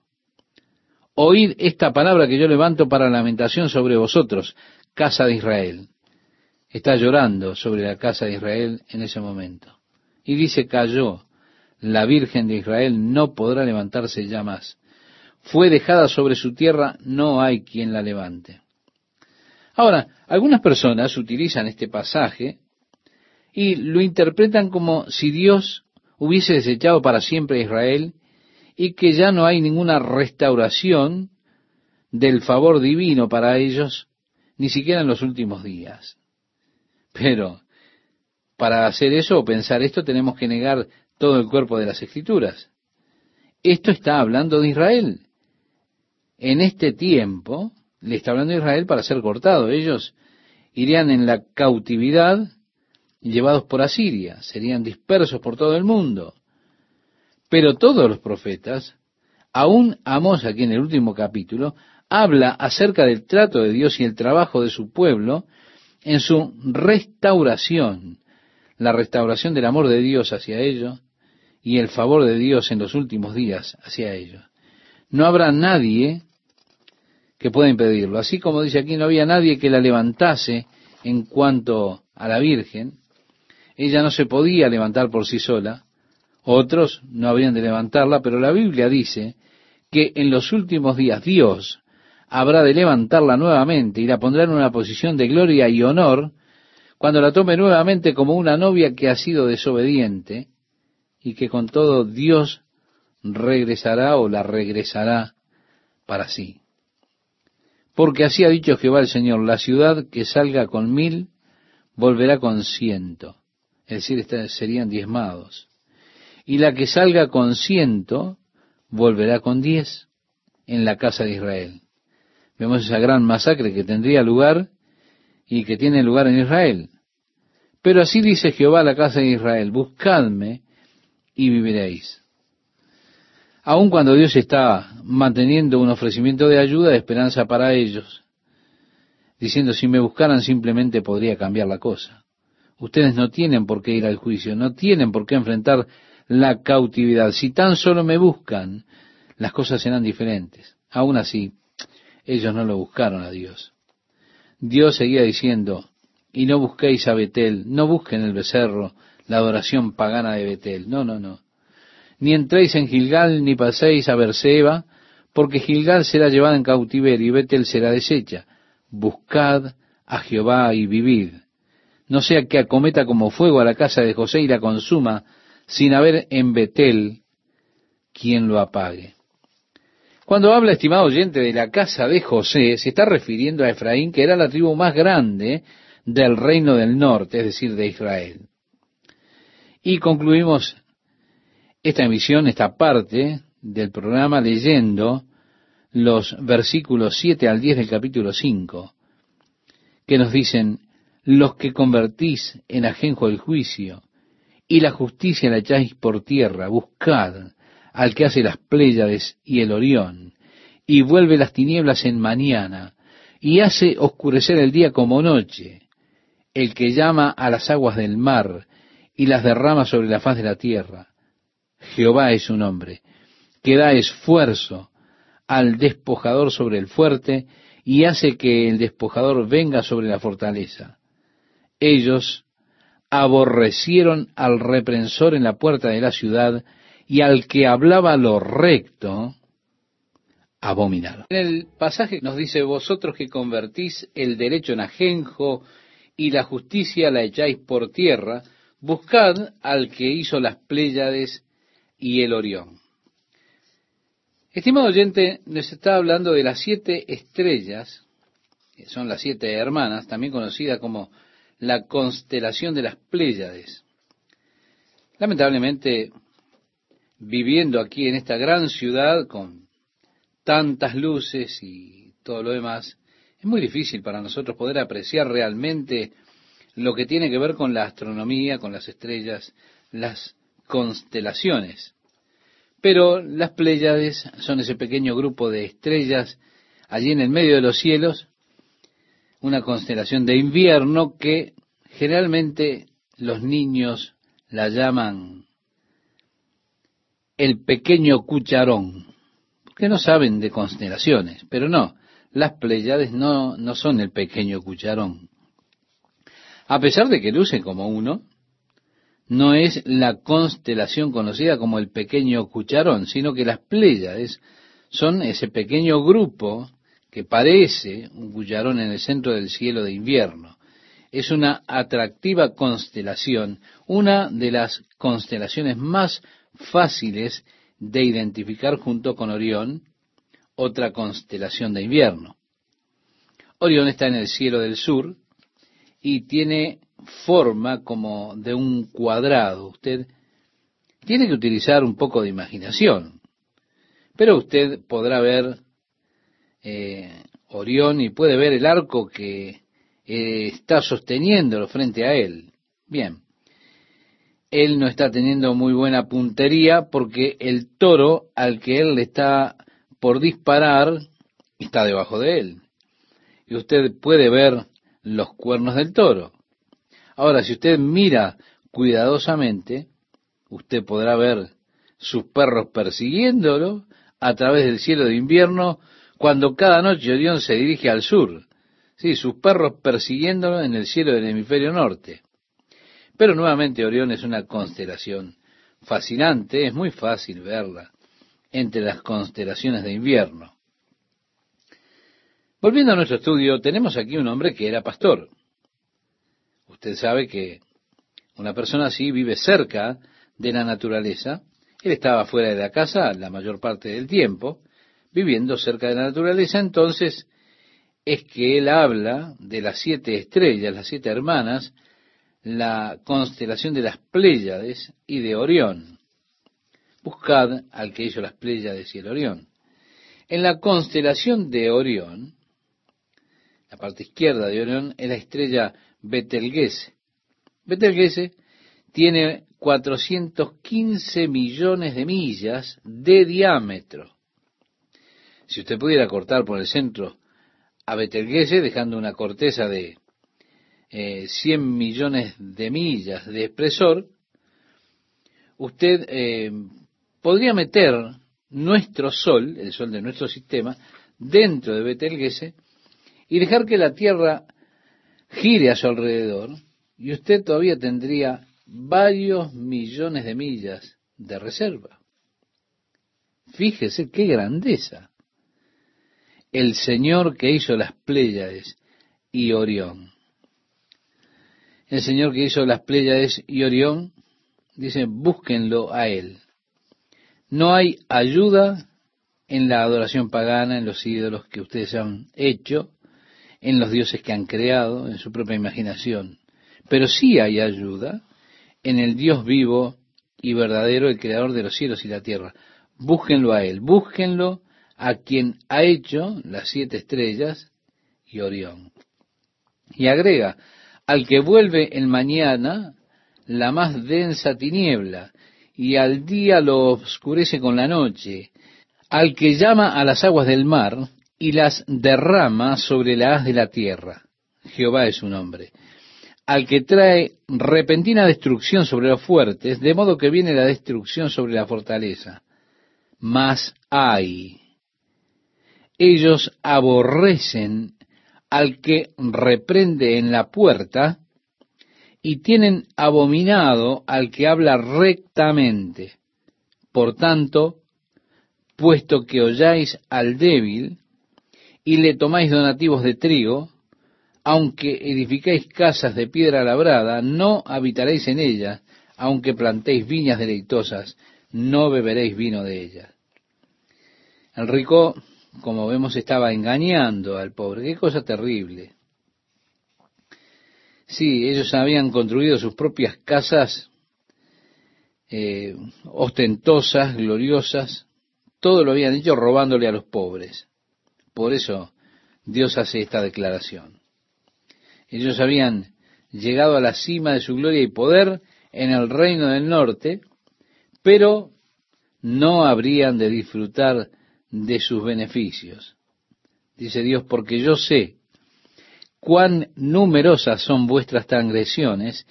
Oíd esta palabra que yo levanto para lamentación sobre vosotros, casa de Israel. Está llorando sobre la casa de Israel en ese momento. Y dice, cayó, la Virgen de Israel no podrá levantarse ya más. Fue dejada sobre su tierra, no hay quien la levante. Ahora, algunas personas utilizan este pasaje y lo interpretan como si Dios hubiese desechado para siempre a Israel y que ya no hay ninguna restauración del favor divino para ellos, ni siquiera en los últimos días. Pero para hacer eso o pensar esto tenemos que negar todo el cuerpo de las escrituras. Esto está hablando de Israel. En este tiempo le está hablando Israel para ser cortado. Ellos irían en la cautividad llevados por Asiria, serían dispersos por todo el mundo. Pero todos los profetas, aún Amós aquí en el último capítulo, habla acerca del trato de Dios y el trabajo de su pueblo en su restauración, la restauración del amor de Dios hacia ellos y el favor de Dios en los últimos días hacia ellos. No habrá nadie que pueda impedirlo. Así como dice aquí, no había nadie que la levantase en cuanto a la Virgen. Ella no se podía levantar por sí sola. Otros no habrían de levantarla, pero la Biblia dice que en los últimos días Dios habrá de levantarla nuevamente y la pondrá en una posición de gloria y honor cuando la tome nuevamente como una novia que ha sido desobediente y que con todo Dios regresará o la regresará para sí. Porque así ha dicho Jehová el Señor, la ciudad que salga con mil volverá con ciento, es decir, serían diezmados. Y la que salga con ciento volverá con diez en la casa de Israel. Vemos esa gran masacre que tendría lugar y que tiene lugar en Israel. Pero así dice Jehová a la casa de Israel, buscadme y viviréis. Aun cuando Dios está manteniendo un ofrecimiento de ayuda, de esperanza para ellos, diciendo si me buscaran simplemente podría cambiar la cosa. Ustedes no tienen por qué ir al juicio, no tienen por qué enfrentar la cautividad. Si tan solo me buscan, las cosas serán diferentes. Aún así, ellos no lo buscaron a Dios. Dios seguía diciendo, y no busquéis a Betel, no busquen el becerro, la adoración pagana de Betel. No, no, no. Ni entréis en Gilgal, ni paséis a Berseba, porque Gilgal será llevada en cautiverio y Betel será deshecha. Buscad a Jehová y vivid. No sea que acometa como fuego a la casa de José y la consuma, sin haber en Betel quien lo apague. Cuando habla, estimado oyente, de la casa de José, se está refiriendo a Efraín, que era la tribu más grande del reino del norte, es decir, de Israel. Y concluimos esta emisión, esta parte del programa, leyendo los versículos 7 al 10 del capítulo 5, que nos dicen, los que convertís en ajenjo el juicio, y la justicia la echáis por tierra, buscad al que hace las Pléyades y el Orión, y vuelve las tinieblas en mañana, y hace oscurecer el día como noche, el que llama a las aguas del mar, y las derrama sobre la faz de la tierra. Jehová es su nombre, que da esfuerzo al despojador sobre el fuerte, y hace que el despojador venga sobre la fortaleza. Ellos aborrecieron al reprensor en la puerta de la ciudad, y al que hablaba lo recto, abominaron. En el pasaje nos dice, vosotros que convertís el derecho en ajenjo y la justicia la echáis por tierra, buscad al que hizo las Pléyades y el Orión. Estimado oyente, nos está hablando de las siete estrellas, que son las siete hermanas, también conocida como la constelación de las Pléyades. Lamentablemente, viviendo aquí en esta gran ciudad con tantas luces y todo lo demás, es muy difícil para nosotros poder apreciar realmente lo que tiene que ver con la astronomía, con las estrellas, las constelaciones. Pero las Pléyades son ese pequeño grupo de estrellas allí en el medio de los cielos, una constelación de invierno que generalmente los niños la llaman el pequeño cucharón, que no saben de constelaciones, pero no, las Pléyades no, no son el pequeño cucharón. A pesar de que luce como uno, no es la constelación conocida como el pequeño cucharón, sino que las Pléyades son ese pequeño grupo que parece un cucharón en el centro del cielo de invierno. Es una atractiva constelación, una de las constelaciones más fáciles de identificar junto con Orión, otra constelación de invierno. Orión está en el cielo del sur y tiene forma como de un cuadrado. Usted tiene que utilizar un poco de imaginación, pero usted podrá ver eh, Orión y puede ver el arco que eh, está sosteniéndolo frente a él. Bien, él no está teniendo muy buena puntería porque el toro al que él le está por disparar está debajo de él. Y usted puede ver los cuernos del toro. Ahora, si usted mira cuidadosamente, usted podrá ver sus perros persiguiéndolo a través del cielo de invierno cuando cada noche Orión se dirige al sur. Sí, sus perros persiguiéndolo en el cielo del hemisferio norte. Pero nuevamente Orión es una constelación fascinante, es muy fácil verla entre las constelaciones de invierno. Volviendo a nuestro estudio, tenemos aquí un hombre que era pastor. Usted sabe que una persona así vive cerca de la naturaleza. Él estaba fuera de la casa la mayor parte del tiempo, viviendo cerca de la naturaleza, entonces es que él habla de las siete estrellas, las siete hermanas, la constelación de las Pléyades y de Orión. Buscad al que hizo las Pléyades y el Orión. En la constelación de Orión, la parte izquierda de Orión es la estrella Betelgeuse. Betelgeuse tiene 415 millones de millas de diámetro. Si usted pudiera cortar por el centro a Betelgeuse, dejando una corteza de 100 eh, millones de millas de espesor, usted eh, podría meter nuestro Sol, el Sol de nuestro sistema, dentro de Betelgeuse y dejar que la Tierra gire a su alrededor y usted todavía tendría varios millones de millas de reserva. Fíjese qué grandeza el Señor que hizo las Pléyades y Orión. El Señor que hizo las Pléyades y Orión, dice, búsquenlo a Él. No hay ayuda en la adoración pagana, en los ídolos que ustedes han hecho, en los dioses que han creado, en su propia imaginación. Pero sí hay ayuda en el Dios vivo y verdadero, el creador de los cielos y la tierra. Búsquenlo a Él, búsquenlo a quien ha hecho las siete estrellas y Orión. Y agrega, al que vuelve en mañana la más densa tiniebla, y al día lo oscurece con la noche, al que llama a las aguas del mar y las derrama sobre la haz de la tierra. Jehová es su nombre. Al que trae repentina destrucción sobre los fuertes, de modo que viene la destrucción sobre la fortaleza. Mas hay ellos aborrecen al que reprende en la puerta y tienen abominado al que habla rectamente. Por tanto, puesto que holláis al débil y le tomáis donativos de trigo, aunque edificáis casas de piedra labrada, no habitaréis en ellas, aunque plantéis viñas deleitosas, no beberéis vino de ellas. El rico como vemos, estaba engañando al pobre. Qué cosa terrible. Sí, ellos habían construido sus propias casas eh, ostentosas, gloriosas, todo lo habían hecho robándole a los pobres. Por eso Dios hace esta declaración. Ellos habían llegado a la cima de su gloria y poder en el reino del norte, pero no habrían de disfrutar de sus beneficios. Dice Dios, porque yo sé cuán numerosas son vuestras transgresiones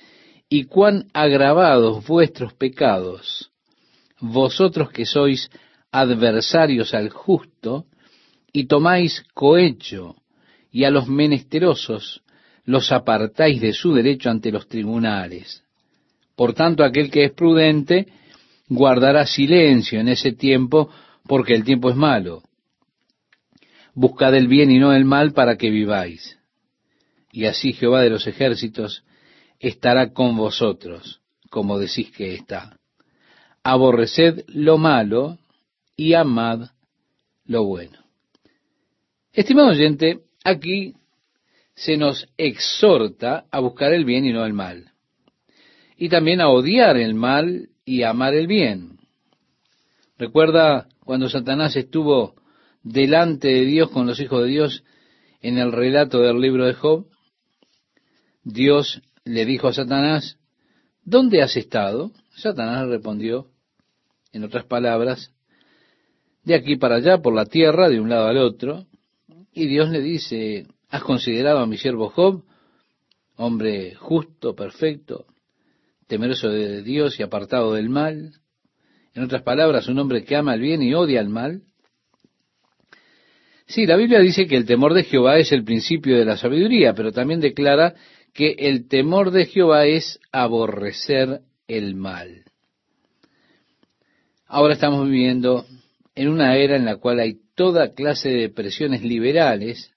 y cuán agravados vuestros pecados. Vosotros que sois adversarios al justo y tomáis cohecho y a los menesterosos los apartáis de su derecho ante los tribunales. Por tanto, aquel que es prudente guardará silencio en ese tiempo, porque el tiempo es malo. Buscad el bien y no el mal para que viváis. Y así Jehová de los ejércitos estará con vosotros, como decís que está. Aborreced lo malo y amad lo bueno. Estimado oyente, aquí se nos exhorta a buscar el bien y no el mal. Y también a odiar el mal y amar el bien. Recuerda cuando Satanás estuvo delante de Dios con los hijos de Dios en el relato del libro de Job, Dios le dijo a Satanás, ¿dónde has estado? Satanás respondió, en otras palabras, de aquí para allá, por la tierra, de un lado al otro, y Dios le dice, ¿has considerado a mi siervo Job, hombre justo, perfecto, temeroso de Dios y apartado del mal? En otras palabras, un hombre que ama el bien y odia el mal. Sí, la Biblia dice que el temor de Jehová es el principio de la sabiduría, pero también declara que el temor de Jehová es aborrecer el mal. Ahora estamos viviendo en una era en la cual hay toda clase de presiones liberales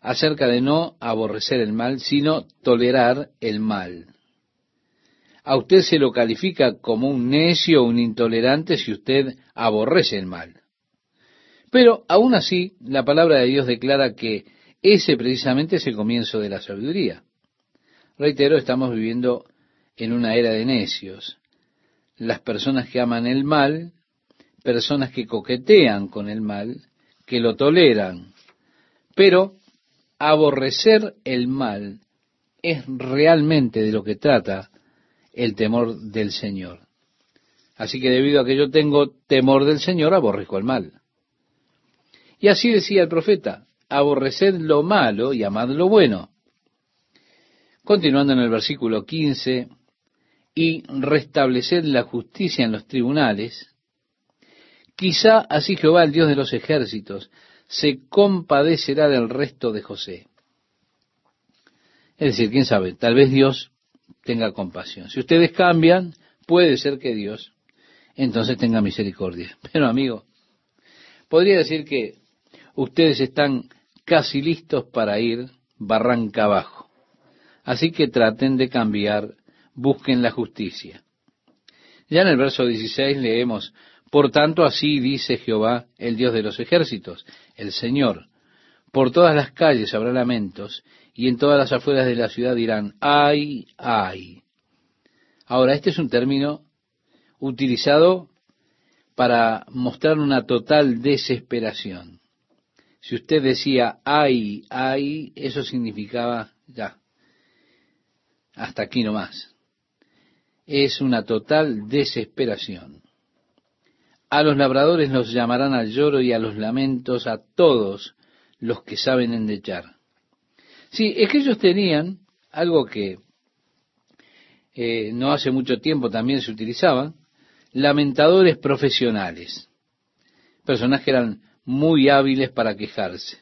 acerca de no aborrecer el mal, sino tolerar el mal. A usted se lo califica como un necio o un intolerante si usted aborrece el mal. Pero aún así, la palabra de Dios declara que ese precisamente es el comienzo de la sabiduría. Reitero, estamos viviendo en una era de necios. Las personas que aman el mal, personas que coquetean con el mal, que lo toleran. Pero aborrecer el mal es realmente de lo que trata el temor del Señor. Así que debido a que yo tengo temor del Señor, aborrezco el mal. Y así decía el profeta, aborreced lo malo y amad lo bueno. Continuando en el versículo 15, y restableced la justicia en los tribunales, quizá así Jehová, el Dios de los ejércitos, se compadecerá del resto de José. Es decir, quién sabe, tal vez Dios tenga compasión. Si ustedes cambian, puede ser que Dios entonces tenga misericordia. [laughs] Pero amigo, podría decir que ustedes están casi listos para ir barranca abajo. Así que traten de cambiar, busquen la justicia. Ya en el verso 16 leemos, por tanto así dice Jehová, el Dios de los ejércitos, el Señor, por todas las calles habrá lamentos, y en todas las afueras de la ciudad dirán, ay, ay. Ahora, este es un término utilizado para mostrar una total desesperación. Si usted decía ay, ay, eso significaba ya, hasta aquí no más. Es una total desesperación. A los labradores los llamarán al lloro y a los lamentos a todos los que saben endechar. Sí, es que ellos tenían algo que eh, no hace mucho tiempo también se utilizaba, lamentadores profesionales. Personas que eran muy hábiles para quejarse.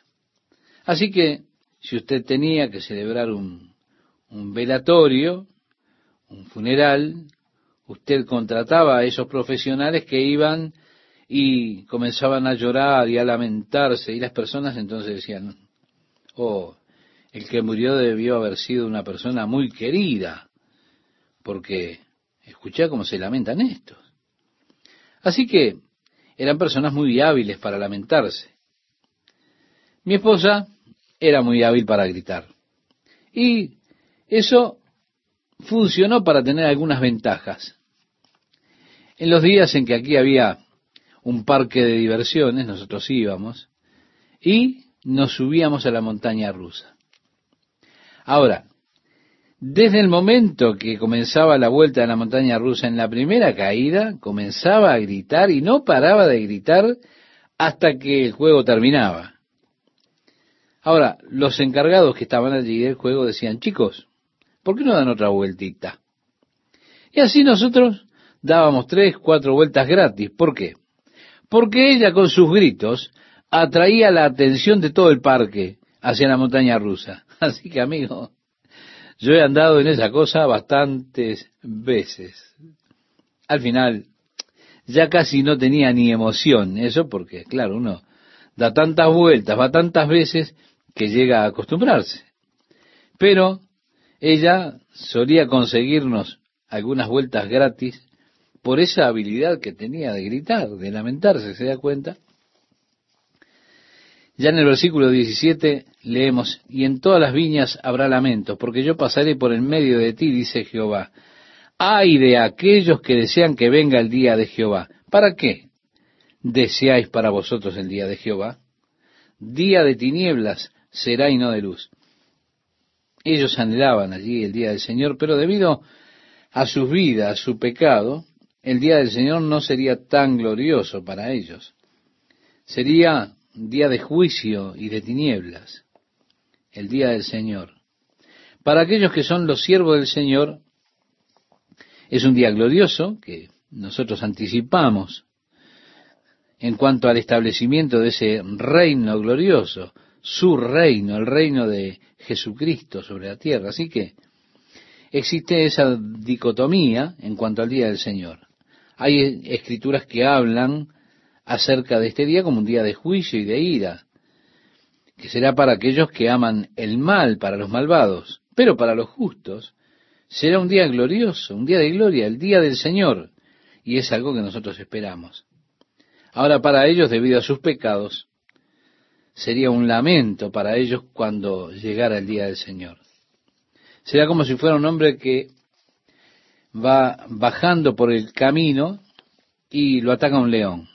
Así que, si usted tenía que celebrar un, un velatorio, un funeral, usted contrataba a esos profesionales que iban y comenzaban a llorar y a lamentarse, y las personas entonces decían, oh, el que murió debió haber sido una persona muy querida, porque escuché cómo se lamentan estos. Así que eran personas muy hábiles para lamentarse. Mi esposa era muy hábil para gritar. Y eso funcionó para tener algunas ventajas. En los días en que aquí había un parque de diversiones, nosotros íbamos y nos subíamos a la montaña rusa. Ahora, desde el momento que comenzaba la vuelta de la montaña rusa en la primera caída, comenzaba a gritar y no paraba de gritar hasta que el juego terminaba. Ahora, los encargados que estaban allí del juego decían, chicos, ¿por qué no dan otra vueltita? Y así nosotros dábamos tres, cuatro vueltas gratis. ¿Por qué? Porque ella con sus gritos atraía la atención de todo el parque hacia la montaña rusa. [laughs] Así que, amigo, yo he andado en esa cosa bastantes veces. Al final, ya casi no tenía ni emoción, eso porque, claro, uno da tantas vueltas, va tantas veces que llega a acostumbrarse. Pero ella solía conseguirnos algunas vueltas gratis por esa habilidad que tenía de gritar, de lamentarse, ¿se da cuenta? Ya en el versículo 17 leemos, y en todas las viñas habrá lamentos, porque yo pasaré por el medio de ti, dice Jehová. Ay de aquellos que desean que venga el día de Jehová. ¿Para qué deseáis para vosotros el día de Jehová? Día de tinieblas será y no de luz. Ellos anhelaban allí el día del Señor, pero debido a sus vidas, a su pecado, el día del Señor no sería tan glorioso para ellos. Sería día de juicio y de tinieblas, el día del Señor. Para aquellos que son los siervos del Señor, es un día glorioso que nosotros anticipamos en cuanto al establecimiento de ese reino glorioso, su reino, el reino de Jesucristo sobre la tierra. Así que existe esa dicotomía en cuanto al día del Señor. Hay escrituras que hablan acerca de este día como un día de juicio y de ira. que será para aquellos que aman el mal, para los malvados, pero para los justos será un día glorioso, un día de gloria, el día del Señor, y es algo que nosotros esperamos. Ahora para ellos, debido a sus pecados, sería un lamento para ellos cuando llegara el día del Señor. Será como si fuera un hombre que va bajando por el camino y lo ataca un león.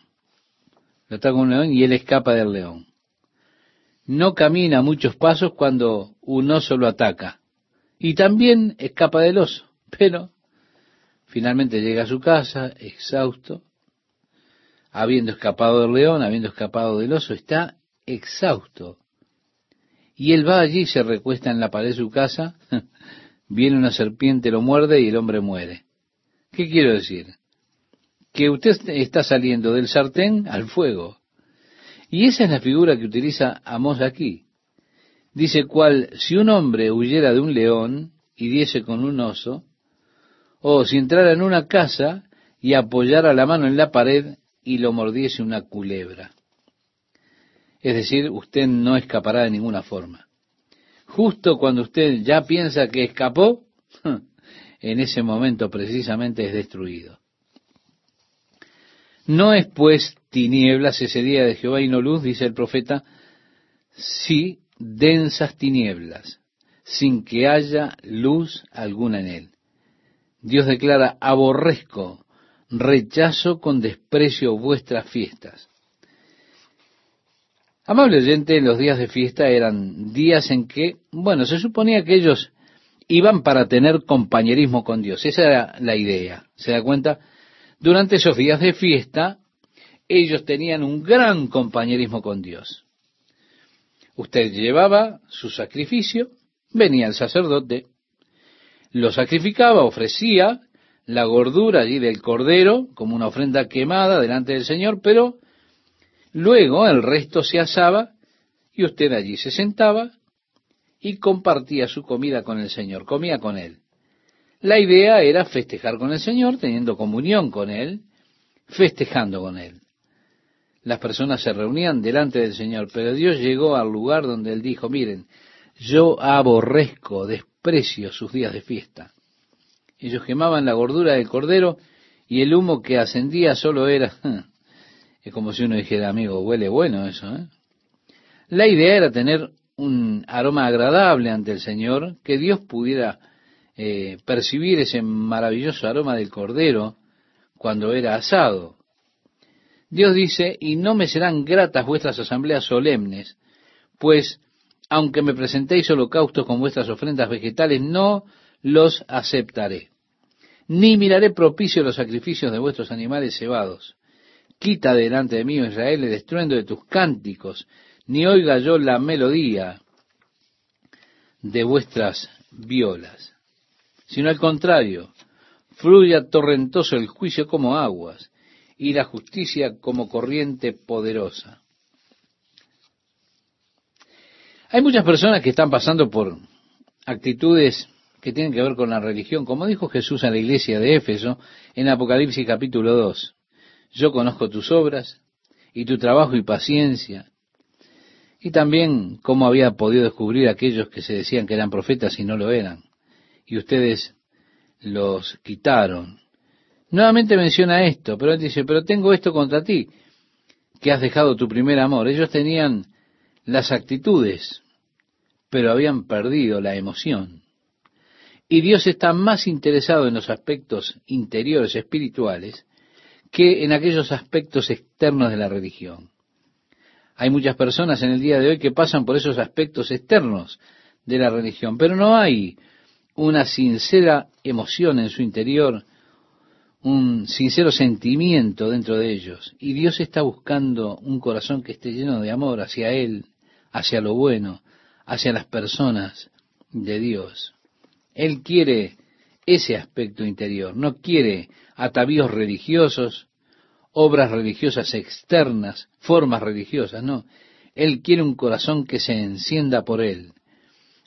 Lo ataca un león y él escapa del león. No camina muchos pasos cuando un oso lo ataca. Y también escapa del oso. [laughs] Pero finalmente llega a su casa, exhausto, habiendo escapado del león, habiendo escapado del oso, está exhausto. Y él va allí se recuesta en la pared de su casa, [laughs] viene una serpiente, lo muerde y el hombre muere. ¿Qué quiero decir? Que usted está saliendo del sartén al fuego. Y esa es la figura que utiliza Amós aquí. Dice cual, si un hombre huyera de un león y diese con un oso, o si entrara en una casa y apoyara la mano en la pared y lo mordiese una culebra. Es decir, usted no escapará de ninguna forma. Justo cuando usted ya piensa que escapó, [laughs] en ese momento precisamente es destruido. No es pues tinieblas ese día de Jehová y no luz, dice el profeta, sí densas tinieblas, sin que haya luz alguna en él. Dios declara, aborrezco, rechazo con desprecio vuestras fiestas. Amable oyente, los días de fiesta eran días en que, bueno, se suponía que ellos iban para tener compañerismo con Dios. Esa era la idea. ¿Se da cuenta? Durante esos días de fiesta, ellos tenían un gran compañerismo con Dios. Usted llevaba su sacrificio, venía el sacerdote, lo sacrificaba, ofrecía la gordura allí del cordero como una ofrenda quemada delante del Señor, pero luego el resto se asaba y usted allí se sentaba y compartía su comida con el Señor, comía con Él. La idea era festejar con el Señor, teniendo comunión con Él, festejando con Él las personas se reunían delante del Señor, pero Dios llegó al lugar donde Él dijo, miren, yo aborrezco, desprecio sus días de fiesta. Ellos quemaban la gordura del cordero y el humo que ascendía solo era, [laughs] es como si uno dijera, amigo, huele bueno eso. ¿eh? La idea era tener un aroma agradable ante el Señor, que Dios pudiera eh, percibir ese maravilloso aroma del cordero cuando era asado. Dios dice, y no me serán gratas vuestras asambleas solemnes, pues aunque me presentéis holocaustos con vuestras ofrendas vegetales, no los aceptaré. Ni miraré propicio los sacrificios de vuestros animales cebados. Quita delante de mí, oh Israel, el estruendo de tus cánticos, ni oiga yo la melodía de vuestras violas. Sino al contrario, fluya torrentoso el juicio como aguas, y la justicia como corriente poderosa. Hay muchas personas que están pasando por actitudes que tienen que ver con la religión, como dijo Jesús a la iglesia de Éfeso en Apocalipsis capítulo 2. Yo conozco tus obras y tu trabajo y paciencia, y también cómo había podido descubrir aquellos que se decían que eran profetas y no lo eran, y ustedes los quitaron Nuevamente menciona esto, pero él dice, pero tengo esto contra ti, que has dejado tu primer amor. Ellos tenían las actitudes, pero habían perdido la emoción. Y Dios está más interesado en los aspectos interiores, espirituales, que en aquellos aspectos externos de la religión. Hay muchas personas en el día de hoy que pasan por esos aspectos externos de la religión, pero no hay una sincera emoción en su interior un sincero sentimiento dentro de ellos. Y Dios está buscando un corazón que esté lleno de amor hacia Él, hacia lo bueno, hacia las personas de Dios. Él quiere ese aspecto interior, no quiere atavíos religiosos, obras religiosas externas, formas religiosas, no. Él quiere un corazón que se encienda por Él.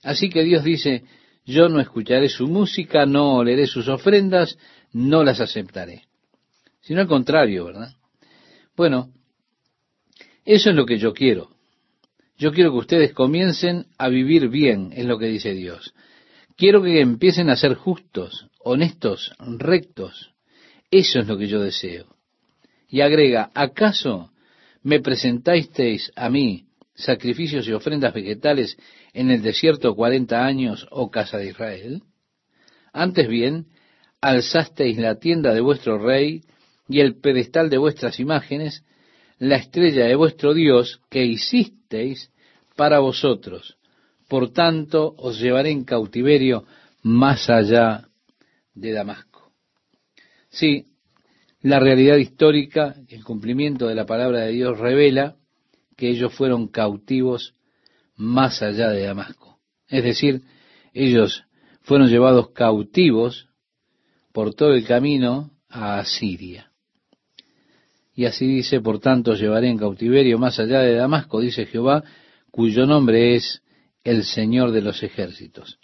Así que Dios dice, yo no escucharé su música, no oleré sus ofrendas, no las aceptaré. Sino al contrario, ¿verdad? Bueno, eso es lo que yo quiero. Yo quiero que ustedes comiencen a vivir bien, es lo que dice Dios. Quiero que empiecen a ser justos, honestos, rectos. Eso es lo que yo deseo. Y agrega, ¿acaso me presentasteis a mí sacrificios y ofrendas vegetales en el desierto cuarenta años, oh casa de Israel? Antes bien, alzasteis la tienda de vuestro rey y el pedestal de vuestras imágenes, la estrella de vuestro Dios que hicisteis para vosotros. Por tanto, os llevaré en cautiverio más allá de Damasco. Sí, la realidad histórica, el cumplimiento de la palabra de Dios revela que ellos fueron cautivos más allá de Damasco. Es decir, ellos fueron llevados cautivos por todo el camino a Asiria. Y así dice, por tanto, llevaré en cautiverio más allá de Damasco, dice Jehová, cuyo nombre es el Señor de los ejércitos.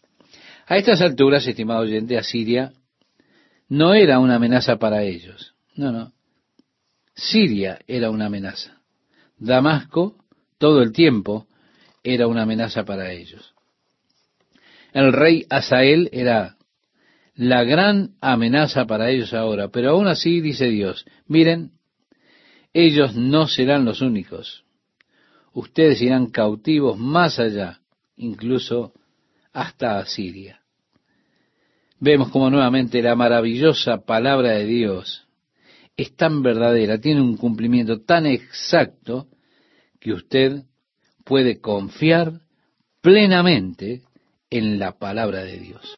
A estas alturas, estimado oyente, Asiria no era una amenaza para ellos. No, no. Siria era una amenaza. Damasco, todo el tiempo, era una amenaza para ellos. El rey Asael era la gran amenaza para ellos ahora, pero aún así dice Dios, miren, ellos no serán los únicos. Ustedes irán cautivos más allá, incluso hasta Asiria. Vemos como nuevamente la maravillosa palabra de Dios es tan verdadera, tiene un cumplimiento tan exacto, que usted puede confiar plenamente en la palabra de Dios.